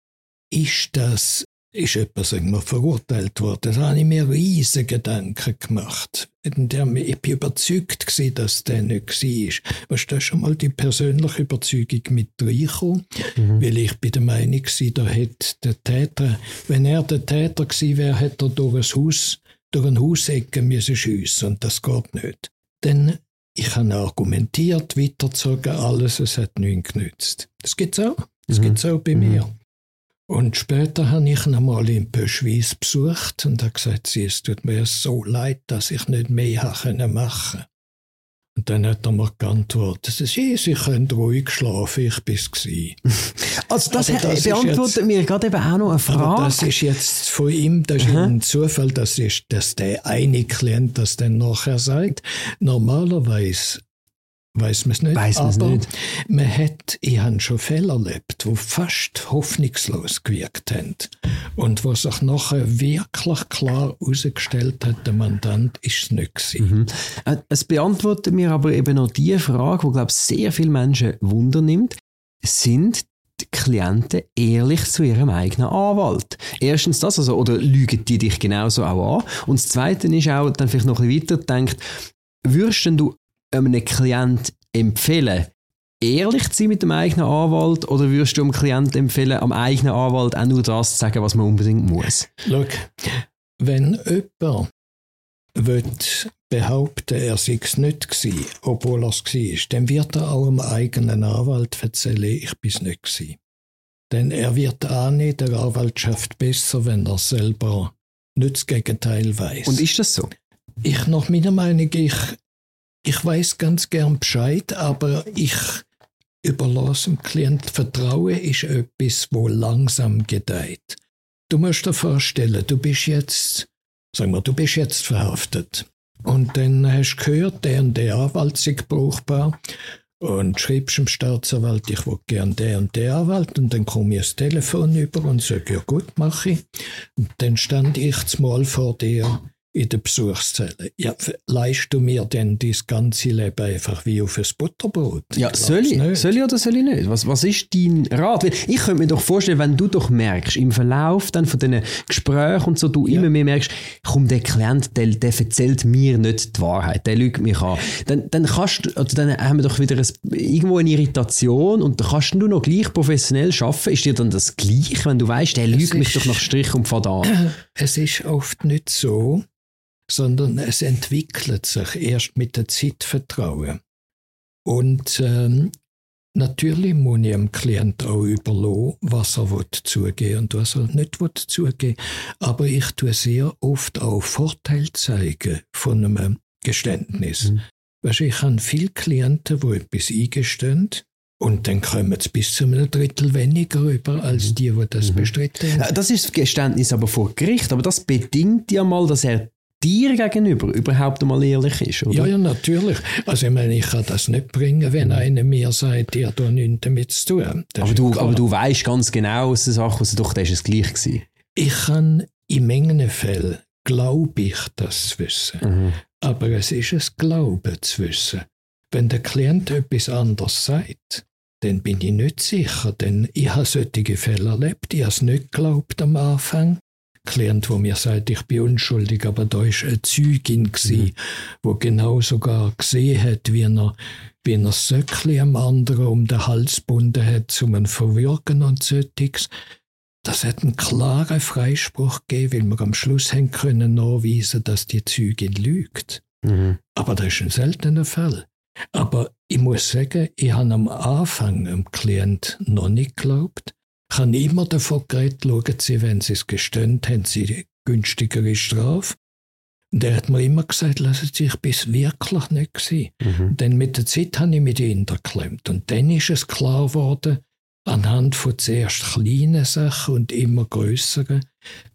ist das ist jemand sagen wir, verurteilt worden. Da habe ich mir riesige Gedanken gemacht. In der, ich bin überzeugt gewesen, dass der nicht war. Was da schon mal die persönliche Überzeugung mit reinkommen? Mhm. Weil ich bin der Meinung war, da hätte der Täter, wenn er der Täter gewesen wäre, hätte er durch ein Haus, durch ein Hausecke müssen schiessen. Und das geht nicht. Denn ich habe argumentiert, weitergezogen, alles, es hat nichts genützt. Das gibt's auch. Das mhm. gibt's auch bei mhm. mir. Und später habe ich ihn einmal in Pöschwies besucht und habe gesagt, es tut mir so leid, dass ich nicht mehr machen konnte. Und dann hat er mir geantwortet, es ist, Sie können ruhig schlafen, ich bin es Also das, das beantwortet jetzt, mir gerade eben auch noch eine Frage. Das ist jetzt von ihm, das ist ein Zufall, das ist, dass der eine Klient das dann nachher sagt. Normalerweise Weiß man es nicht. Weiß aber nicht. man hat, ich habe schon Fälle erlebt, die fast hoffnungslos gewirkt haben. Und wo sich nachher wirklich klar herausgestellt hat, der Mandant ist es nicht gewesen. Mhm. Äh, es beantwortet mir aber eben noch die Frage, die, glaube ich, sehr viele Menschen wundernimmt. Sind die Klienten ehrlich zu ihrem eigenen Anwalt? Erstens das, also, oder lügen die dich genauso auch an? Und das Zweite ist auch, dann vielleicht noch ein bisschen weiter denkt, würdest du einem Klient empfehlen, ehrlich zu sein mit dem eigenen Anwalt oder würdest du dem Klient empfehlen, am eigenen Anwalt auch nur das zu sagen, was man unbedingt muss? Schau, wenn jemand will behaupten, er sei es nicht gewesen, obwohl er es war, dann wird er auch dem eigenen Anwalt erzählen, ich bin es nicht gewesen. Denn er wird annehmen, der Anwaltschaft besser, wenn er selber nicht das Gegenteil weiß. Und ist das so? Ich, nach meiner Meinung, ich ich weiß ganz gern Bescheid, aber ich überlasse dem Klient Vertrauen ist etwas, wo langsam gedeiht. Du musst dir vorstellen, du bist jetzt, sagen wir, du bist jetzt verhaftet. Und dann hast du gehört, der und der Anwalt sei brauchbar. Und schreibst dem Staatsanwalt, ich will gern der und der Anwalt. Und dann komme ich das Telefon über und sage, ja gut, mache ich. Und dann stand ich mal vor dir in der Besuchszelle. Ja, leist du mir denn dein ganze Leben einfach wie auf ein Butterbrot? Ja, soll ich, soll ich oder soll ich nicht? Was, was ist dein Rat? Ich könnte mir doch vorstellen, wenn du doch merkst, im Verlauf dann von diesen Gesprächen und so, du ja. immer mehr merkst, komm, der Klient, der, der erzählt mir nicht die Wahrheit, der lügt mich an. Dann, dann kannst du, also dann haben wir doch wieder ein, irgendwo eine Irritation und dann kannst du noch gleich professionell arbeiten. Ist dir dann das gleich, wenn du weißt, der lügt mich doch nach Strich und Faden an? Es ist oft nicht so, sondern es entwickelt sich erst mit der Zeit Vertrauen. Und ähm, natürlich muss ich dem Klient auch überlassen, was er will zugeben und was er nicht will zugeben Aber ich tue sehr oft auch Vorteil zeigen von einem Geständnis. Mhm. Weißt, ich habe viele Klienten, die etwas eingestehen, und dann kommen es bis zu einem Drittel weniger rüber als mhm. die, die das mhm. bestritten haben. Das ist das Geständnis aber vor Gericht. Aber das bedingt ja mal, dass er dir gegenüber überhaupt einmal ehrlich ist, oder? Ja, ja, natürlich. Also ich meine, ich kann das nicht bringen, wenn einer mir sagt, ihr da nichts damit zu tun. aber du, aber du weißt ganz genau aus der Sache, also doch, das ist es gleich gewesen. Ich kann in Mengen Fällen, glaube ich, das zu wissen. Mhm. Aber es ist ein Glauben zu wissen. Wenn der Klient etwas anderes sagt, dann bin ich nicht sicher, denn ich habe solche Fälle erlebt, ich habe es nicht geglaubt am Anfang. Klient, wo mir sagt, ich bin unschuldig, aber da ist eine Zeugin gsi, mhm. wo genau sogar gesehen hat, wie er, wie er Söckli am anderen um den Hals gebunden hat, um ihn verwirken und solches. Das hat einen klaren Freispruch gegeben, weil wir am Schluss haben können nachweisen, dass die Zeugin lügt. Mhm. Aber das ist ein seltener Fall. Aber ich muss sagen, ich habe am Anfang dem Klient noch nicht geglaubt. Ich habe immer davon geredet, schauen Sie, wenn Sie es gestöhnt haben, Sie günstigere Strafe. Und er hat mir immer gesagt, lassen Sie, ich bin wirklich nicht gewesen. Mhm. Denn mit der Zeit habe ich mich hinterklemmt. Und dann ist es klar geworden, anhand von zuerst kleinen Sachen und immer größeren,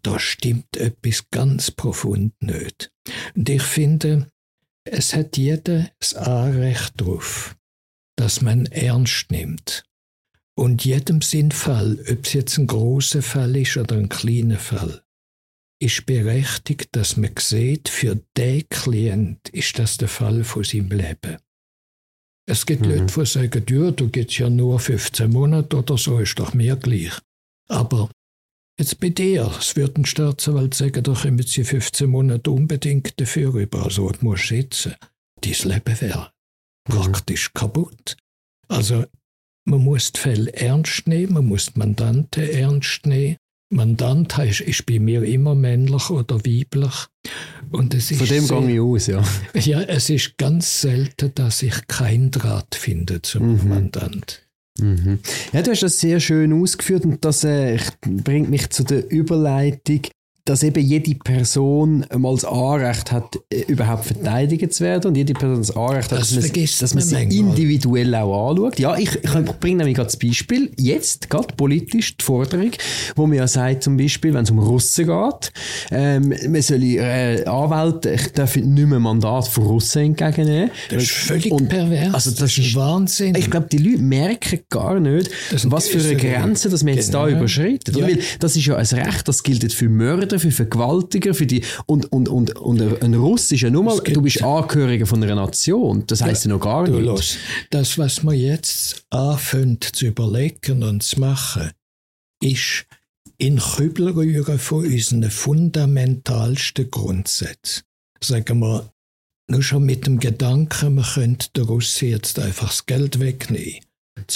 da stimmt etwas ganz profund nicht. Und ich finde, es hat jeder das Anrecht darauf, dass man ernst nimmt. Und jedem Sinnfall, ob es jetzt ein großer Fall ist oder ein kleiner Fall, ist berechtigt, dass man sieht, für den Klient ist das der Fall von seinem Leben. Es gibt mhm. Leute, die sagen, ja, du gehst ja nur 15 Monate oder so, ist doch mir gleich. Aber jetzt bei dir, es wird ein Staatsanwalt sagen, da kommen sie 15 Monate unbedingt dafür über, also du musst sitzen. Dein Leben wäre mhm. praktisch kaputt. Also man muss die Fälle ernst nehmen, man muss die Mandanten ernst nehmen. Mandant heißt, ist bei mir immer männlich oder weiblich. Und es ist Von dem gehe ich aus, ja. Ja, es ist ganz selten, dass ich keinen Draht finde zum mhm. Mandant. Mhm. Ja, du hast das sehr schön ausgeführt und das äh, bringt mich zu der Überleitung dass eben jede Person mal das Anrecht hat, äh, überhaupt verteidigt zu werden und jede Person das Anrecht hat, das dass, man, dass man sie individuell auch anschaut. Ja, ich, ich bringe nämlich gerade das Beispiel, jetzt gerade politisch die Forderung, wo man ja sagt, zum Beispiel, wenn es um Russen geht, ähm, man soll äh, Anwälte, ich darf nicht mehr Mandat von Russen entgegennehmen. Das ist völlig und, pervers. Also das, das ist Wahnsinn. Ich glaube, die Leute merken gar nicht, was für eine Grenze, dass man jetzt genau. da überschreitet. Ja. Weil das ist ja ein Recht, das gilt für Mörder, Mörder, für Vergewaltiger, für die, und, und, und, und ein Russ ist ja nur mal, du bist Angehöriger von einer Nation. Das heisst ja, ja noch gar nicht. Los, das, was man jetzt anfängt zu überlegen und zu machen, ist in Kübel rühren von unseren fundamentalsten Grundsätzen. Sagen wir, nur schon mit dem Gedanken, man könnte der Russen jetzt einfach das Geld wegnehmen,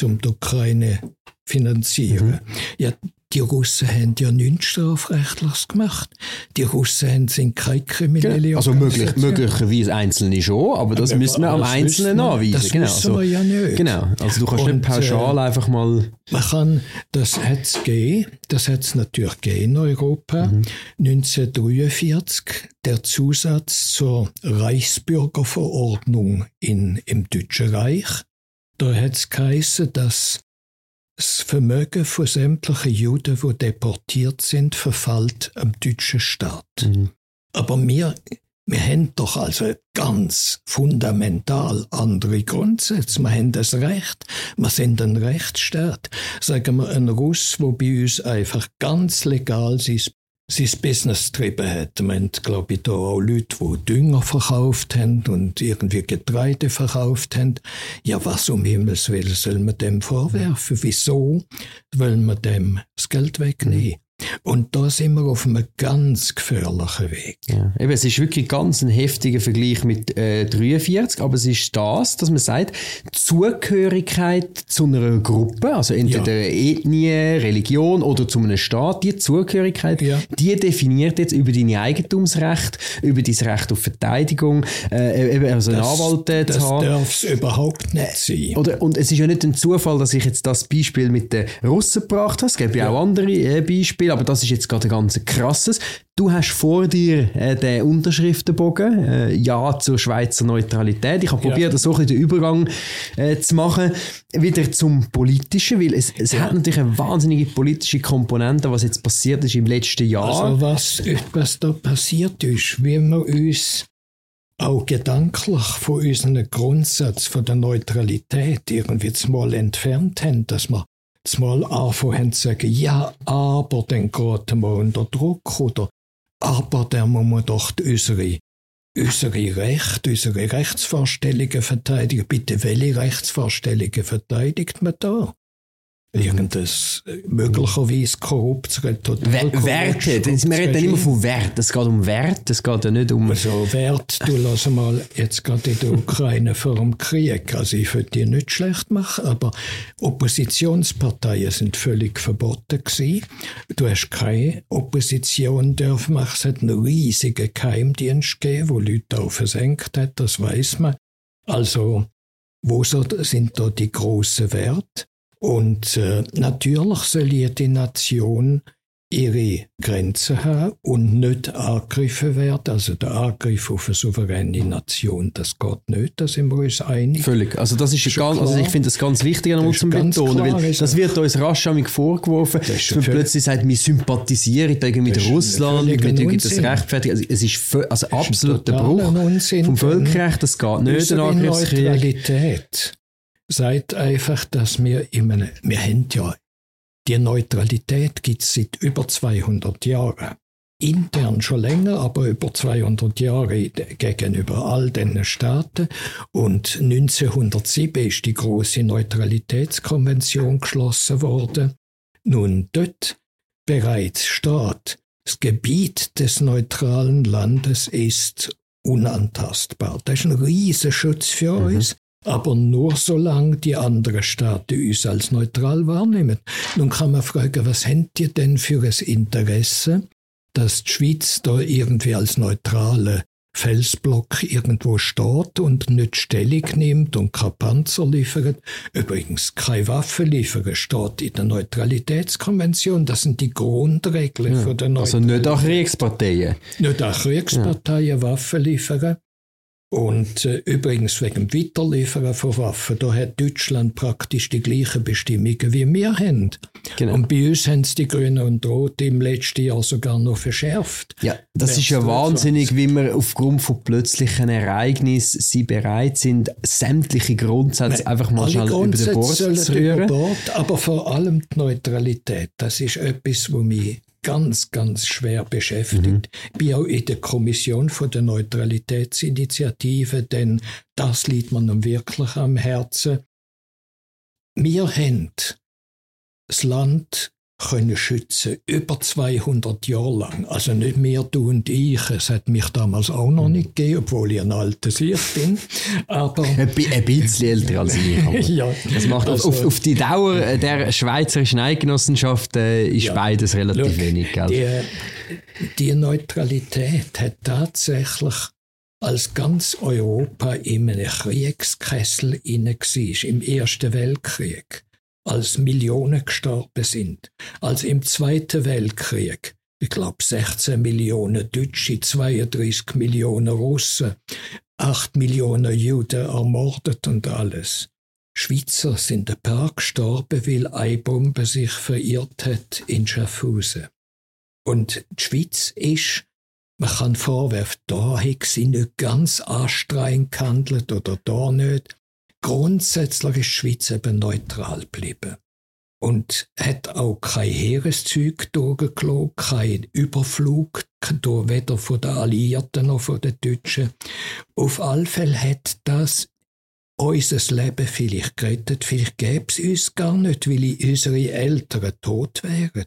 um die Ukraine finanzieren. Mhm. Ja, die Russen haben ja nichts Strafrechtliches gemacht. Die Russen sind keine kriminelle genau. Also möglich, möglicherweise Einzelne schon, aber das aber müssen wir am Einzelnen nachweisen. Das genau. wissen wir also, ja nicht. Genau, also du kannst Und, nicht pauschal äh, einfach mal... Man kann, das hat es gegeben, das hat es natürlich gegeben in Europa. Mhm. 1943 der Zusatz zur Reichsbürgerverordnung in, im Deutschen Reich. Da hat es geheißen, dass das Vermögen von sämtlichen Juden, die deportiert sind, verfällt am deutschen Staat. Mhm. Aber wir, wir haben doch also ganz fundamental andere Grundsätze. Wir haben das Recht. Wir sind ein Rechtsstaat. Sagen wir, ein Russ, wo bei uns einfach ganz legal sein sein Business getrieben hat. Haben, glaube ich, da auch Leute, die Dünger verkauft haben und irgendwie Getreide verkauft haben. Ja, was um Himmels Willen soll man dem vorwerfen? Wieso wollen wir dem das Geld wegnehmen? Und da sind wir auf einem ganz gefährlichen Weg. Ja. Eben, es ist wirklich ganz ein heftiger Vergleich mit äh, 43, aber es ist das, dass man sagt, Zugehörigkeit zu einer Gruppe, also entweder ja. Ethnie, Religion oder zu einem Staat, die Zugehörigkeit, ja. die definiert jetzt über deine Eigentumsrecht, über dein Recht auf Verteidigung, äh, eben also einen Anwalt äh, zu das haben. Das darf es überhaupt nicht sein. Oder, und es ist ja nicht ein Zufall, dass ich jetzt das Beispiel mit den Russen gebracht habe. Es gibt ja auch andere äh, Beispiele aber das ist jetzt gerade ein ganz krasses. Du hast vor dir äh, den Unterschriftenbogen, äh, Ja zur Schweizer Neutralität. Ich habe ja. probiert, so ein bisschen den Übergang äh, zu machen, wieder zum Politischen, weil es, es ja. hat natürlich eine wahnsinnige politische Komponente, was jetzt passiert ist im letzten Jahr. Also was, was da passiert ist, wie wir uns auch gedanklich von unserem Grundsatz von der Neutralität irgendwie mal entfernt haben, dass wir mal anfangen zu sagen, ja, aber dann geht man unter Druck oder aber dann muss man doch unsere, unsere Rechte, unsere Rechtsvorstellungen verteidigen. Bitte, welche Rechtsvorstellungen verteidigt man da? Irgendein möglicherweise korruptes, total Werte, wir reden nicht immer von Wert, es geht um Wert, es geht ja nicht um... Also Wert, du lass mal jetzt gerade in der Ukraine vor dem Krieg, also ich würde die nicht schlecht machen, aber Oppositionsparteien sind völlig verboten gewesen. Du hast keine Opposition dürfen machen, es hat einen riesigen Geheimdienst gegeben, wo Leute auch versenkt hat, das weiß man. Also, wo sind da die großen Werte? Und äh, natürlich soll jede Nation ihre Grenzen haben und nicht angegriffen werden. Also der Angriff auf eine souveräne Nation, das geht nicht, da sind wir uns einig. Völlig. Also das ist, ganz, also ich finde das ganz wichtig an uns zu betonen, weil das wird uns rasch vorgeworfen, dass man plötzlich sagt, wir sympathisieren mit Russland, wir tun das rechtfertigen. Also es ist also absoluter Bruch vom Völkerrecht, das geht nicht, der Neutralität sagt einfach, dass wir immer, wir haben ja, die Neutralität gibt es seit über 200 Jahren. Intern schon länger, aber über 200 Jahre gegenüber all den Staaten. Und 1907 ist die große Neutralitätskonvention geschlossen worden. Nun dort bereits steht, das Gebiet des neutralen Landes ist unantastbar. Das ist ein riesiger Schutz für mhm. uns aber nur solange die anderen Staaten uns als neutral wahrnehmen. Nun kann man fragen, was habt ihr denn für ein Interesse, dass die Schweiz da irgendwie als neutrale Felsblock irgendwo steht und nicht Stellung nimmt und kein Panzer liefert. Übrigens, keine Waffen liefern steht in der Neutralitätskonvention. Das sind die Grundregeln ja, von der Neutralität. Also nicht auch Kriegsparteien? Nicht auch Kriegsparteien ja. Waffen liefern. Und äh, übrigens wegen dem Weiterliefern von Waffen, da hat Deutschland praktisch die gleichen Bestimmungen wie wir haben. Genau. Und bei uns haben es die Grünen und Roten im letzten Jahr sogar noch verschärft. Ja, das ist ja wahnsinnig, wie wir aufgrund von plötzlichen Ereignissen sie bereit sind, sämtliche Grundsätze einfach mal schnell über den Bord zu rühren. Bord, aber vor allem die Neutralität, das ist etwas, was mich ganz, ganz schwer beschäftigt. Mhm. Bin auch in der Kommission von der Neutralitätsinitiative, denn das liegt mir nun wirklich am Herzen. Wir haben das Land können schützen, über 200 Jahre lang. Also nicht mehr du und ich, es hat mich damals auch noch nicht gegeben, obwohl ich ein alter Sieg bin. Aber ein bisschen älter als ich. ja, das macht also, auf, auf, die Dauer der schweizerischen Eidgenossenschaft äh, ist ja, beides relativ look, wenig. Gell? Die, die Neutralität hat tatsächlich als ganz Europa in einem Kriegskessel inne war, im Ersten Weltkrieg als Millionen gestorben sind, als im Zweiten Weltkrieg, ich glaube 16 Millionen Deutsche, 32 Millionen Russen, 8 Millionen Juden ermordet und alles. Schweizer sind ein paar gestorben, weil eine Bombe sich verirrt hat in Schaffhausen. Und die Schweiz ist, man kann vorwerfen, da hat sie nicht ganz anstrengend gehandelt oder da nicht. Grundsätzlich ist die Schweiz eben neutral geblieben. Und hat auch kein Heereszeug durchgelassen, kein Überflug, weder von den Alliierten noch von den Deutschen. Auf alle Fälle hat das unser Leben vielleicht gerettet. Vielleicht gäbe es uns gar nicht, weil unsere Eltern tot wären.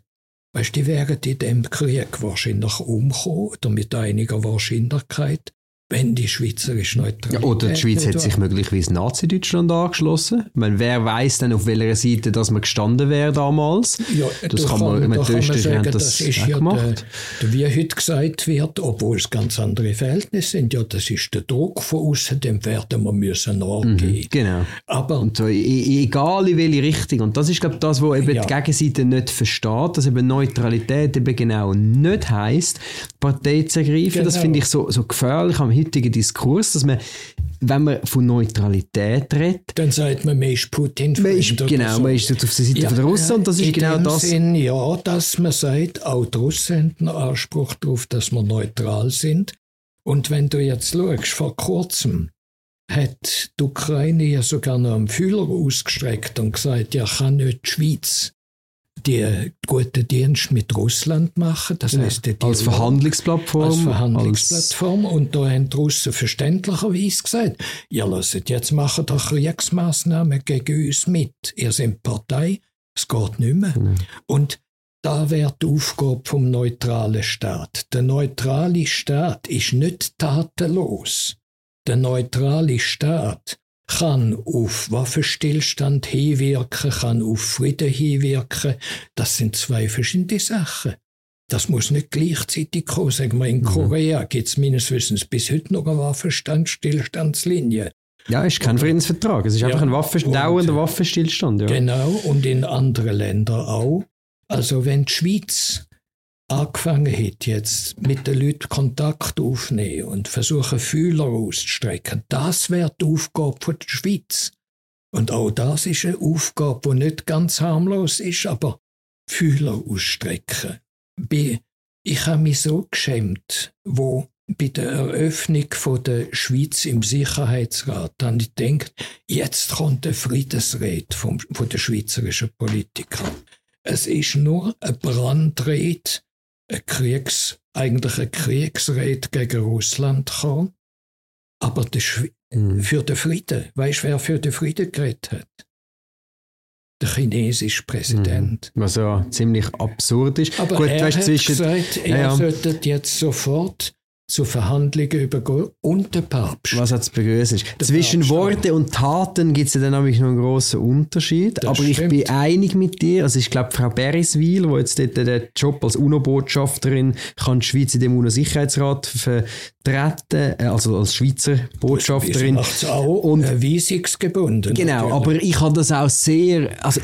Weißt, die wären in dem Krieg wahrscheinlich umgekommen oder mit einiger Wahrscheinlichkeit wenn die schweizerisch neutral ja, Oder die Schweiz hat sich möglicherweise Nazi-Deutschland angeschlossen. Ich meine, wer weiß denn, auf welcher Seite dass man gestanden wäre damals? Ja, das kann man, mit kann man sagen, das, das ist ja gemacht. Der, wie heute gesagt wird, obwohl es ganz andere Verhältnisse sind, ja, das ist der Druck von außen, dem werden wir müssen nachgehen. Mhm, genau. Aber, und so, egal in welche Richtung. Und das ist, glaube ich, das, was eben ja. die Gegenseite nicht versteht, dass eben Neutralität eben genau nicht heisst, Partei zu ergreifen. Genau. Das finde ich so, so gefährlich am heutigen Diskurs, dass man, wenn man von Neutralität redet, dann sagt man, man ist Putin. Man ist, genau, so. man ist auf der Seite ja, der Russen und das ist genau das. Sinn, ja, dass man sagt, auch die Russen haben einen Anspruch darauf, dass wir neutral sind. Und wenn du jetzt schaust, vor kurzem hat die Ukraine ja sogar noch einen Fühler ausgestreckt und gesagt, ja, kann nicht die Schweiz die guten Dienst mit Russland machen. Das ja, heißt, die als Verhandlungsplattform. Als Verhandlungsplattform. Als und da haben die Russen verständlicherweise gesagt, ihr lasst jetzt machen doch Kriegsmaßnahmen gegen uns mit. Ihr seid Partei, es geht nicht mehr. Mhm. Und da wäre die Aufgabe vom neutralen Staat. Der neutrale Staat ist nicht tatenlos. Der neutrale Staat kann auf Waffenstillstand hinwirken, kann auf Frieden hinwirken. Das sind zwei verschiedene Sachen. Das muss nicht gleichzeitig kommen. Sagen wir, in mhm. Korea gibt es meines Wissens bis heute noch eine Waffenstillstandslinie. Ja, es ist kein Friedensvertrag. Es ist ja, einfach ein Waffen dauernder Waffenstillstand. Ja. Genau, und in anderen Ländern auch. Also wenn die Schweiz angefangen hat, jetzt mit den Leuten Kontakt aufzunehmen und versuchen, Fühler auszustrecken, das wäre die Aufgabe der Schweiz. Und auch das ist eine Aufgabe, die nicht ganz harmlos ist, aber Fühler ausstrecken. Ich habe mich so geschämt, wo bei der Eröffnung der Schweiz im Sicherheitsrat dann ich denke, jetzt kommt der Friedensrede vom, von der schweizerischen Politiker. Es ist nur eine Brandrede eine Kriegs, eigentlich eine Kriegsrede gegen Russland kam. Aber mhm. für den Frieden, weißt du, wer für den Frieden geredet hat? Der chinesische Präsident. Mhm. Was ja ziemlich absurd ist. Aber Gut, er weißt, hat zwischen, gesagt, er ja. sollte jetzt sofort zu Verhandlungen übergehen und der Papst. Was hat zu begrüßen ist. Zwischen Papst Worte und Taten gibt es ja dann nämlich noch einen grossen Unterschied. Das Aber stimmt. ich bin einig mit dir. Also ich glaube, Frau Beriswil, die jetzt dort den Job als UNO-Botschafterin kann die Schweiz in dem UNO-Sicherheitsrat vertreten, äh, also als Schweizer Botschafterin. Das auch und weisungsgebunden. Genau, natürlich. aber ich habe das auch sehr, also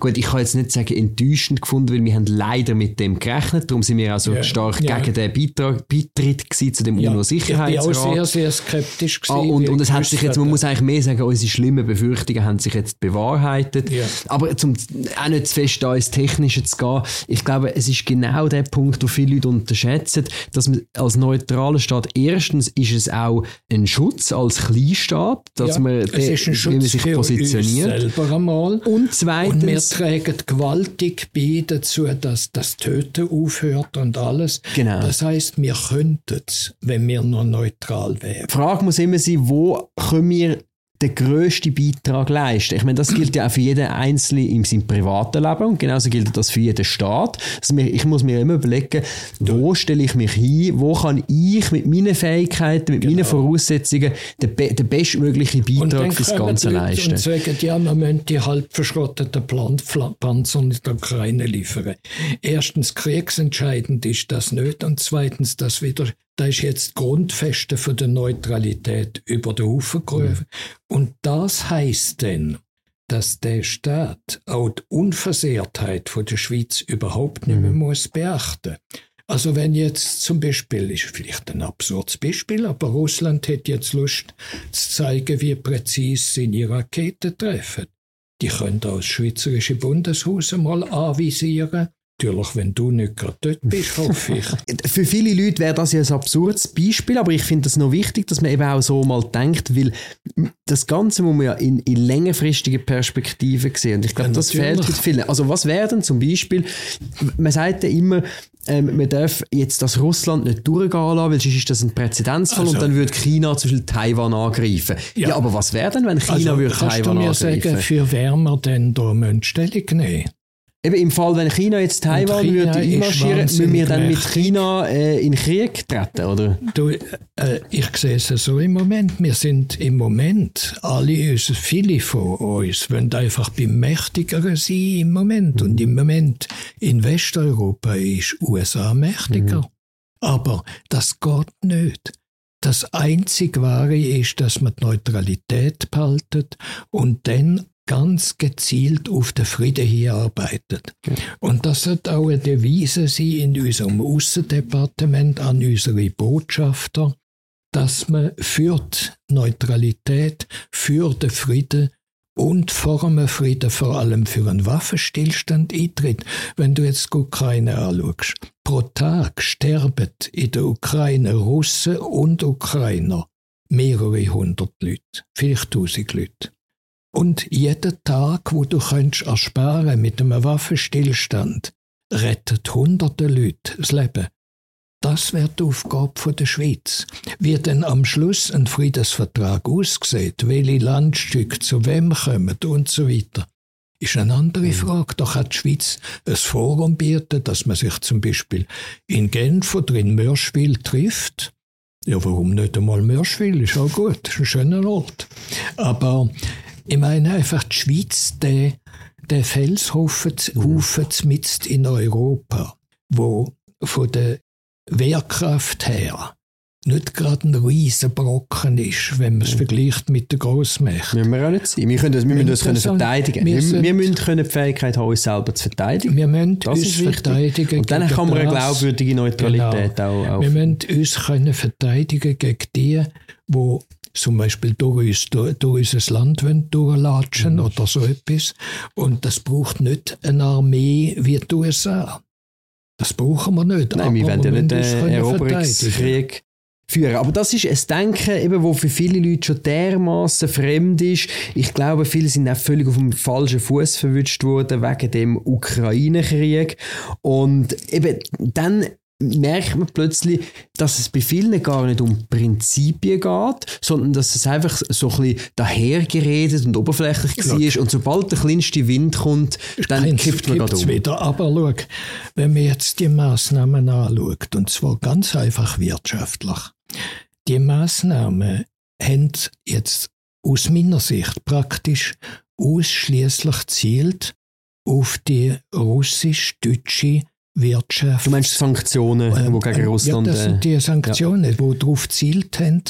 gut, ich kann jetzt nicht sagen enttäuschend gefunden, weil wir haben leider mit dem gerechnet, darum sind wir auch so ja. stark ja. gegen den Beitrag, Beitritt zu dem ja. UNO-Sicherheitsrat. Ich war auch sehr, sehr skeptisch gewesen, ah, und, und es hat sich jetzt, man muss eigentlich mehr sagen, unsere schlimmen Befürchtungen haben sich jetzt bewahrheitet. Ja. Aber zum auch nicht zu fest da ins Technische zu gehen, ich glaube, es ist genau der Punkt, wo viele Leute unterschätzen, dass man als neutraler Staat erstens ist es auch ein Schutz als Kleinstaat, dass ja, man, es ist ein Schutz wie man sich positioniert. Und zweitens. Und wir tragen gewaltig bei dazu, dass das Töten aufhört und alles. Genau. Das heißt, wir könnten es, wenn wir nur neutral wären. Die Frage muss immer sein, wo können wir den grössten Beitrag leisten. Ich meine, das gilt ja auch für jeden Einzelnen in seinem privaten Leben und genauso gilt das für jeden Staat. Also ich muss mir immer überlegen, wo stelle ich mich hin, wo kann ich mit meinen Fähigkeiten, mit genau. meinen Voraussetzungen den, be den bestmöglichen Beitrag fürs Ganze leisten. Und sagen, ja, man müssen die halb verschrotteten Panzer in der Ukraine liefern. Erstens, kriegsentscheidend ist das nicht und zweitens, das wieder da ist jetzt Grundfeste für die Neutralität über den Haufen gerufen. Mhm. Und das heißt denn, dass der Staat auch die Unversehrtheit von der Schweiz überhaupt nicht mehr mhm. muss beachten. Also wenn jetzt zum Beispiel, ist vielleicht ein absurdes Beispiel, aber Russland hätte jetzt Lust zu zeigen, wie präzise seine Raketen treffen. Die können das Schweizerische Bundeshaus mal anvisieren Natürlich, wenn du nicht gerade dort bist, hoffe ich. Für viele Leute wäre das ja ein absurdes Beispiel, aber ich finde es noch wichtig, dass man eben auch so mal denkt, weil das Ganze muss man ja in, in längerfristigen Perspektiven sehen. Und ich glaube, ja, das fehlt vielen. Also was wäre denn zum Beispiel, man sagt ja immer, ähm, man darf jetzt das Russland nicht durchgehen lassen, weil sonst ist das ein Präzedenzfall also, und dann würde China zum Beispiel Taiwan angreifen. Ja, ja aber was wäre denn, wenn China also, würde Taiwan angreifen? Kannst du mir sagen, für wer man denn da Stellung nehmen Eben im Fall, wenn China jetzt Taiwan China würde einmarschieren, müssen wir dann mit China äh, in Krieg treten, oder? Du, äh, ich sehe es so im Moment. Wir sind im Moment, alle uns, viele von uns, wollen einfach beim Mächtigeren sein im Moment. Und im Moment in Westeuropa ist USA mächtiger. Mhm. Aber das geht nicht. Das einzig Wahre ist, dass man die Neutralität behaltet und dann ganz gezielt auf den Frieden hinarbeitet. Okay. Und das hat auch eine Devise sein in unserem Außendepartement an unsere Botschafter, dass man für die Neutralität, für den Frieden und vor dem Frieden vor allem für einen Waffenstillstand eintritt. Wenn du jetzt die Ukraine anschaust, pro Tag sterben in der Ukraine Russen und Ukrainer mehrere hundert Leute, vielleicht tausend Leute. Und jeden Tag, wo du könntest ersparen mit einem Waffenstillstand, rettet hunderte Leute das Leben. Das wäre die Aufgabe der Schweiz. Wie denn am Schluss ein Friedensvertrag aussieht, welche Landstücke zu wem kommen und so weiter, ist eine andere mhm. Frage. Da kann die Schweiz ein Forum bieten, dass man sich zum Beispiel in Genf oder in Mörschwil trifft. Ja, warum nicht einmal Mörschwil? Ist auch gut, ist ein schöner Ort. Aber ich meine einfach die Schweiz, der, der Felshaufen mitten in Europa, wo von der Wehrkraft her nicht gerade ein Riesenbrocken ist, wenn man es vergleicht mit der Grossmächte. Müssen wir auch nicht sein. Wir, können das, wir müssen das können verteidigen. Wir, wir, wir müssen können die Fähigkeit haben, uns selber zu verteidigen. Wir müssen das uns verteidigen. Und dann kann man eine glaubwürdige Neutralität genau. auch, auch. Wir müssen uns können verteidigen gegen die, die zum Beispiel durch unser Land durchlatschen mhm. oder so etwas. Und das braucht nicht eine Armee wie die USA. Das brauchen wir nicht. Nein, wir wollen ja nicht einen Eroberungskrieg führen. Aber das ist ein Denken, eben, wo für viele Leute schon dermaßen fremd ist. Ich glaube, viele sind auch völlig auf dem falschen Fuß verwünscht worden wegen dem Ukraine-Krieg. Und eben dann merkt man plötzlich, dass es bei vielen gar nicht um Prinzipien geht, sondern dass es einfach so ein bisschen dahergeredet und oberflächlich war. Und sobald der kleinste Wind kommt, dann kippt man gerade um. wieder. Aber schau, wenn man jetzt die Massnahmen anschaut, und zwar ganz einfach wirtschaftlich, die Massnahmen haben jetzt aus meiner Sicht praktisch ausschließlich zielt auf die russisch-deutsche Wirtschaft. Du meinst Sanktionen, ähm, die gegen Russland... Ja, das sind die Sanktionen, ja. die darauf gezielt haben,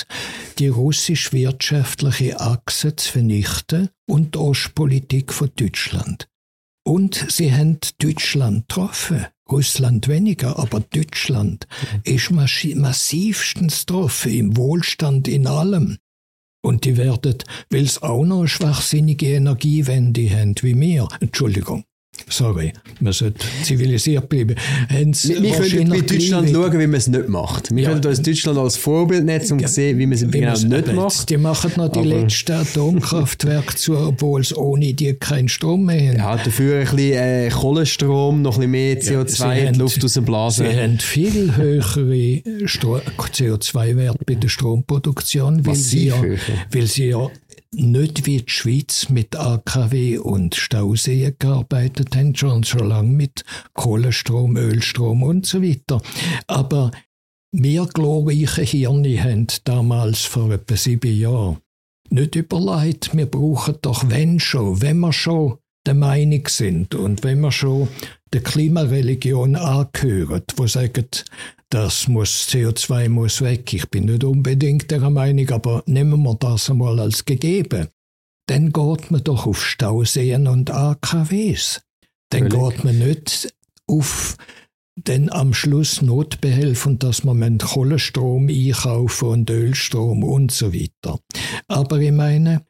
die russisch-wirtschaftliche Achse zu vernichten und die Ostpolitik von Deutschland. Und sie haben Deutschland getroffen. Russland weniger, aber Deutschland mhm. ist massivstens getroffen, im Wohlstand, in allem. Und die werden, weil sie auch noch eine schwachsinnige Energiewende haben wie wir, Entschuldigung, Sorry, wir sollten zivilisiert bleiben. wir, wir können bei Deutschland schauen, wie man es nicht macht. Wir ja. können uns Deutschland als Vorbild nehmen, um ja, zu sehen, wie man es genau nicht macht. Die machen noch die letzten Atomkraftwerke zu, obwohl es ohne die keinen Strom mehr haben. Ja, dafür ein bisschen äh, Kohlenstrom, noch ein bisschen mehr CO2 ja, in die Luft aus dem Blasen. Sie haben viel höhere CO2-Werte bei der Stromproduktion, weil sie, ja, weil sie ja nicht wie die Schweiz mit AKW und Stauseen gearbeitet haben, schon schon lange mit Kohlenstrom, Ölstrom und so weiter. Aber wir glorreiche Hirne haben damals vor etwa sieben Jahren nicht überlegt, wir brauchen doch wenn schon, wenn wir schon der Meinung sind und wenn wir schon der Klimareligion angehören, wo sagen, das muss, CO2 muss weg. Ich bin nicht unbedingt der Meinung, aber nehmen wir das einmal als gegeben. Dann geht man doch auf Stauseen und AKWs. Dann Völlig. geht man nicht auf den am Schluss Notbehelfen, dass man Kohlenstrom einkaufen und Ölstrom und so weiter. Aber ich meine,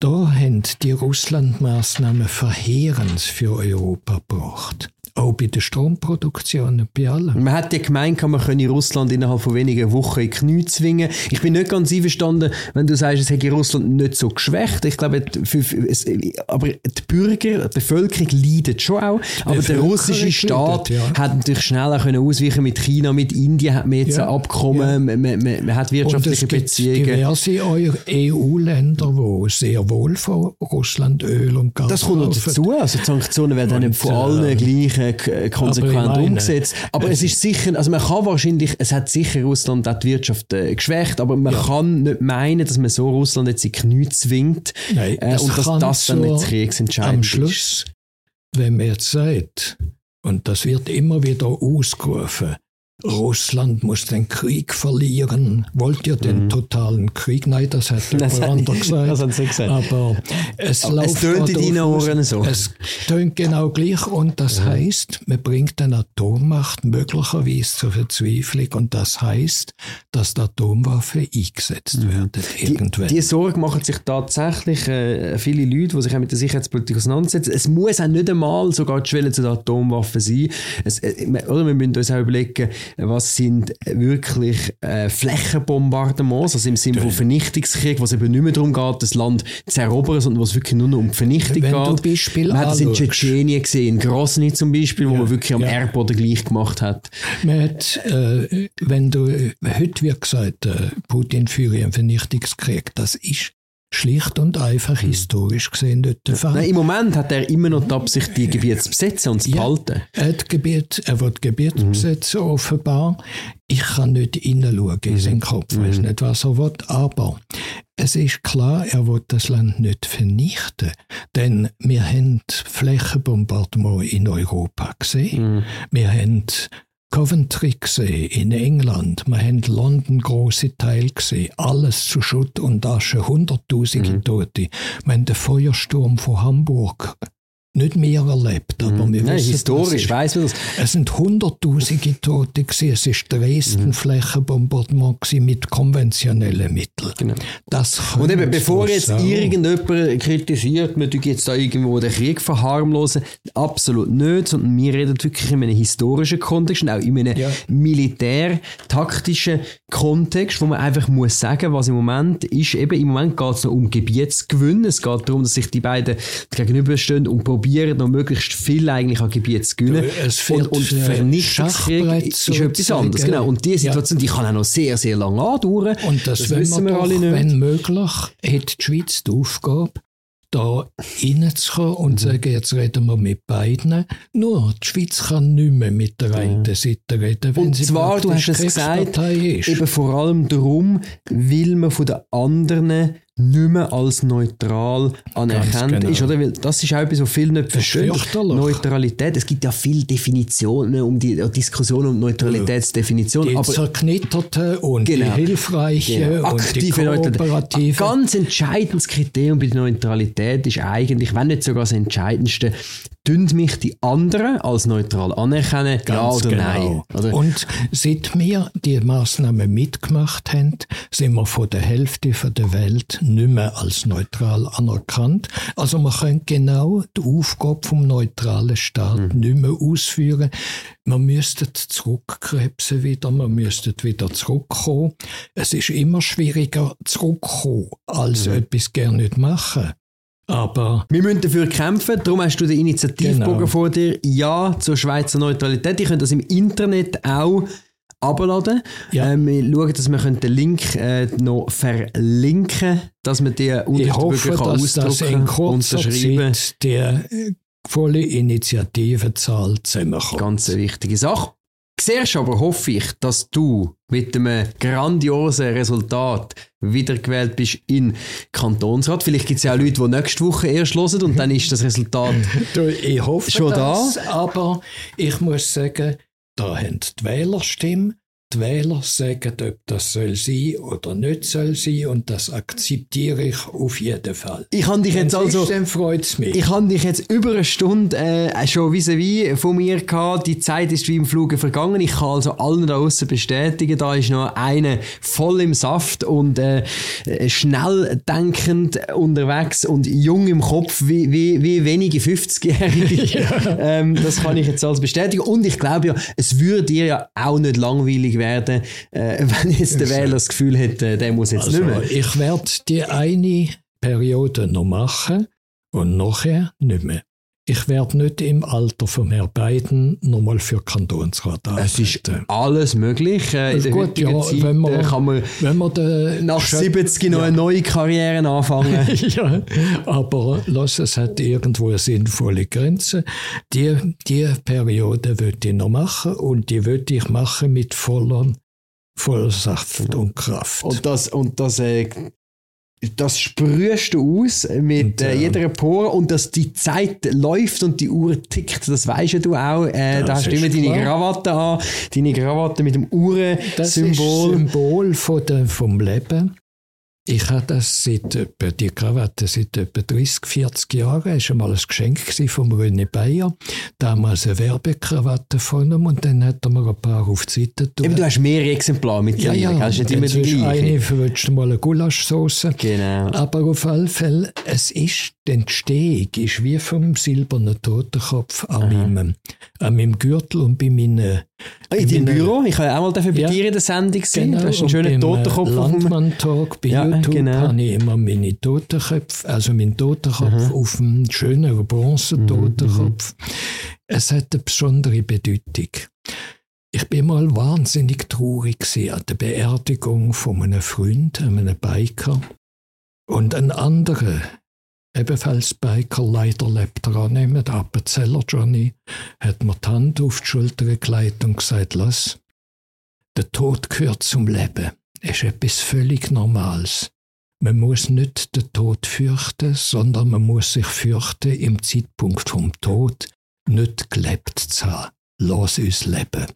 da haben die Russland-Maßnahmen verheerend für Europa gebracht. Auch bei der Stromproduktion, bei allem. Man hat ja gemeint, man könne Russland innerhalb von wenigen Wochen in die Knie zwingen. Ich bin nicht ganz einverstanden, wenn du sagst, es hätte Russland nicht so geschwächt. Ich glaube, für, es, aber die Bürger, die Bevölkerung leidet schon auch. Aber der russische Staat leidet, ja. hat natürlich schneller können ausweichen mit China, mit Indien hat man jetzt ja, ein Abkommen, ja. man, man, man, hat wirtschaftliche Und es Beziehungen. Diverse EU-Länder, die sehr wohl von Russland Öl und Gas Das kommt noch dazu. Also die Sanktionen werden dann nicht von allen äh, gleich äh, konsequent aber umgesetzt. Aber es ist sicher, also man kann wahrscheinlich, es hat sicher Russland auch die Wirtschaft äh, geschwächt, aber man ja. kann nicht meinen, dass man so Russland jetzt in die Knie zwingt Nein, äh, und dass das dann nicht kriegsentscheidend am Schluss, wenn man jetzt sagt, und das wird immer wieder ausgerufen, Russland muss den Krieg verlieren. Wollt ihr den mhm. totalen Krieg? Nein, das hat jemand anders gesagt. Das hat sie gesagt. Aber es Aber läuft. Es tönt in deinen Ohren so. Es tönt genau gleich. Und das mhm. heißt, man bringt eine Atommacht möglicherweise zur Verzweiflung. Und das heißt, dass die Atomwaffen eingesetzt mhm. werden. Irgendwann. Die, die Sorge machen sich tatsächlich äh, viele Leute, die sich auch mit der Sicherheitspolitik auseinandersetzen. Es muss auch nicht einmal sogar die Schwelle zu den Atomwaffen sein. Es, äh, oder wir müssen uns auch überlegen, was sind wirklich äh, Flächenbombardements, also im Sinne von Vernichtungskrieg, was eben nicht mehr darum geht, das Land zu erobern, sondern was wirklich nur noch um die Vernichtung Wenn geht. Du Beispiel man hat das in Tschetschenien gesehen, in Grosny zum Beispiel, wo ja, man wirklich am ja. Erdboden gleich gemacht hat. Man hat, äh, wenn du, heute wird gesagt, äh, Putin führe einen Vernichtungskrieg, das ist schlicht und einfach mhm. historisch gesehen dort der Fall. Nein, Im Moment hat er immer noch die Absicht, die Gebiete zu besetzen und zu ja, behalten. Er, hat Gebiet, er wird Gebiete mhm. besetzen, offenbar. Ich kann nicht hineinschauen in seinen mhm. Kopf, mhm. weiß nicht, was er will, aber es ist klar, er will das Land nicht vernichten, denn wir haben Flächenbombardement in Europa gesehen. Mhm. Wir haben Coventry gesehen, in England, wir haben London große Teil gesehen, alles zu Schutt und Asche, hunderttausende mhm. Tote. Wir haben den Feuersturm von Hamburg nicht mehr erlebt, aber mhm. wir Nein, wissen, historisch weiß man das. Es sind hunderttausende Tote gewesen. Es ist Dresden mhm. Flächenbombardement mit konventionellen Mitteln. Genau. Das Und eben, bevor jetzt auch. irgendjemand kritisiert, man tut jetzt da irgendwo den Krieg verharmlosen, absolut nicht, sondern wir reden wirklich in einem historischen Kontext und auch in einem ja. militär-taktischen Kontext, wo man einfach muss sagen, was im Moment ist, eben im Moment geht es noch um Gebietsgewinn. Es geht darum, dass sich die beiden gegenüberstehen und probieren probieren, noch möglichst viel eigentlich an Gebiet zu gewinnen. und, und Vernichtungskrieg ist etwas anderes. Genau. Und diese Situation, ja. die kann auch noch sehr, sehr lange andauern. Und das, das wissen wir alle nicht. Wenn möglich, hat die Schweiz die Aufgabe, da reinzukommen und mhm. sagen, jetzt reden wir mit beiden. Nur, die Schweiz kann nicht mehr mit der einen ja. Seite reden, wenn und sie zwar, du hast es gesagt, ist. eben vor allem darum, weil man von den anderen nicht mehr als neutral anerkannt genau. ist, oder? Weil das ist auch etwas, was viele nicht verstehen. Neutralität, es gibt ja viele Definitionen um die Diskussion um Neutralitätsdefinition. Die aber zerknitterte und genau. die hilfreiche genau. und die kooperative. Ganz entscheidendes Kriterium bei der Neutralität ist eigentlich, wenn nicht sogar das entscheidendste, tun mich die anderen als neutral anerkennen, Ganz ja oder genau. nein? Oder? Und seit wir die Maßnahmen mitgemacht haben, sind wir von der Hälfte der Welt nicht mehr als neutral anerkannt. Also man kann genau die Aufgabe vom neutralen Staat mhm. nicht mehr ausführen. Man müsste zurückkrebsen wieder, man müsste wieder zurückkommen. Es ist immer schwieriger zurückkommen, als mhm. etwas gerne nicht machen. Aber wir müssen dafür kämpfen, darum hast du den Initiativbogen genau. vor dir. Ja zur Schweizer Neutralität. Ich könnt das im Internet auch abladen. Ja. Ähm, wir schauen, dass wir den Link äh, noch verlinken dass man die Unterschriften kann ausdrucken das in unterschreiben. Zeit die äh, volle Initiativenzahl zusammenkommt. Ganz eine wichtige Sache. Siehst aber, hoffe ich, dass du mit einem grandiosen Resultat wiedergewählt bist in Kantonsrat. Vielleicht gibt es ja auch Leute, die nächste Woche erst hören und dann ist das Resultat ich hoffe schon das, da. Aber ich muss sagen, da haben die Wählerstimme die Wähler sagen, ob das soll sein oder nicht soll sein und das akzeptiere ich auf jeden Fall. Ich habe dich jetzt also, ist, dann freut's mich. Ich habe dich jetzt über eine Stunde äh, schon vis-à-vis von mir gehabt. Die Zeit ist wie im Fluge vergangen. Ich kann also allen da außen bestätigen, da ist noch eine voll im Saft und äh, schnell denkend unterwegs und jung im Kopf wie, wie, wie wenige 50-Jährige. ja. ähm, das kann ich jetzt alles bestätigen und ich glaube ja, es würde dir ja auch nicht langweilig werden, äh, wenn jetzt der Wähler das Gefühl hat, äh, der muss jetzt also, nicht mehr. Ich werde die eine Periode noch machen und nachher nicht mehr. Ich werde nicht im Alter von Herrn Biden nochmal für Kantonsrat arbeiten. Es ist alles möglich. Äh, in der Gut, ja, Zeit wenn man, kann man wenn man nach 70 noch eine neue Karriere anfangen. ja, aber lass, es hat irgendwo eine sinnvolle Grenze. Die, die Periode würde ich noch machen und die würde ich machen mit voller Vollsaft und Kraft. Und das, und das äh, das sprühst du aus mit äh, jeder Pore und dass die Zeit läuft und die Uhr tickt, das weißt du auch. Äh, da hast du immer deine Krawatte an, deine Krawatte mit dem Uhrensymbol. Das ist Symbol von der, vom Leben. Ich habe das seit etwa, die Krawatte seit etwa 30, 40 Jahren. Es war mal ein Geschenk von René Bayer. Damals eine Werbekrawatte von ihm und dann hat er mir ein paar auf die Seite getan. du hast mehrere Exemplare mit dir. Ja, ja. Hast nicht immer die gleiche. Eine verwünscht mal eine Gulaschsauce. Genau. Aber auf alle Fälle, es ist, die Entstehung ist wie vom silbernen Totenkopf an meinem, an meinem Gürtel und bei meinen in deinem Büro? Ich habe auch mal bei ja, dir in der Sendung gesehen. Genau, du hast einen schönen Totenkopf. Landmann-Talk bei ja, YouTube genau. habe ich immer meine Totenköpfe, also meinen Totenkopf Aha. auf einem schönen Bronze-Totenkopf. Mhm, es hat eine besondere Bedeutung. Ich bin mal wahnsinnig traurig an der Beerdigung von einem Freund, einem Biker. Und ein anderer, ebenfalls Biker, leider lebt er auch nicht mehr, der Appenzeller Johnny, hat mir die Hand auf die Schulter gelegt und gesagt, lass, der Tod gehört zum Leben. Ist etwas völlig Normales. Man muss nicht den Tod fürchten, sondern man muss sich fürchten, im Zeitpunkt vom Tod nicht gelebt zu haben. Lass uns leben.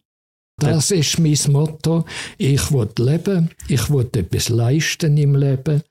Das ist mein Motto. Ich will leben, ich will etwas leisten im Leben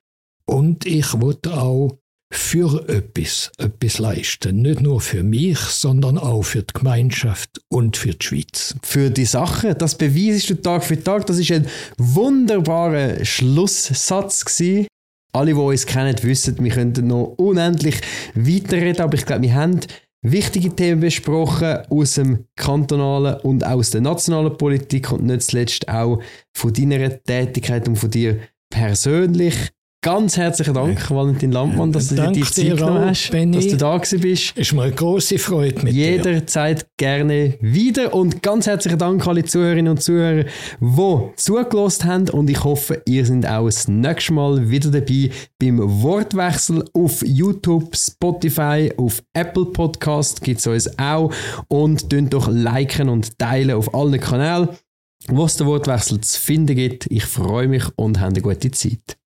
und ich will auch für etwas, etwas leisten. Nicht nur für mich, sondern auch für die Gemeinschaft und für die Schweiz. Für die Sache, das beweisest du Tag für Tag. Das ist ein wunderbarer Schlusssatz gewesen. Alle, die uns kennen, wissen, wir könnten noch unendlich weiterreden, aber ich glaube, wir haben wichtige Themen besprochen aus dem kantonalen und aus der nationalen Politik und nicht zuletzt auch von deiner Tätigkeit und von dir persönlich. Ganz herzlichen Dank, Valentin Landmann, dass du dir die Zeit genommen hast, Benni. dass du da bist. Ist mir eine große Freude mit Jederzeit dir. gerne wieder und ganz herzlichen Dank an alle Zuhörerinnen und Zuhörer, die zugelassen haben und ich hoffe, ihr seid auch das nächste Mal wieder dabei beim Wortwechsel auf YouTube, Spotify, auf Apple Podcast gibt es uns auch und könnt doch liken und teilen auf allen Kanälen, wo es den Wortwechsel zu finden gibt. Ich freue mich und habt eine gute Zeit.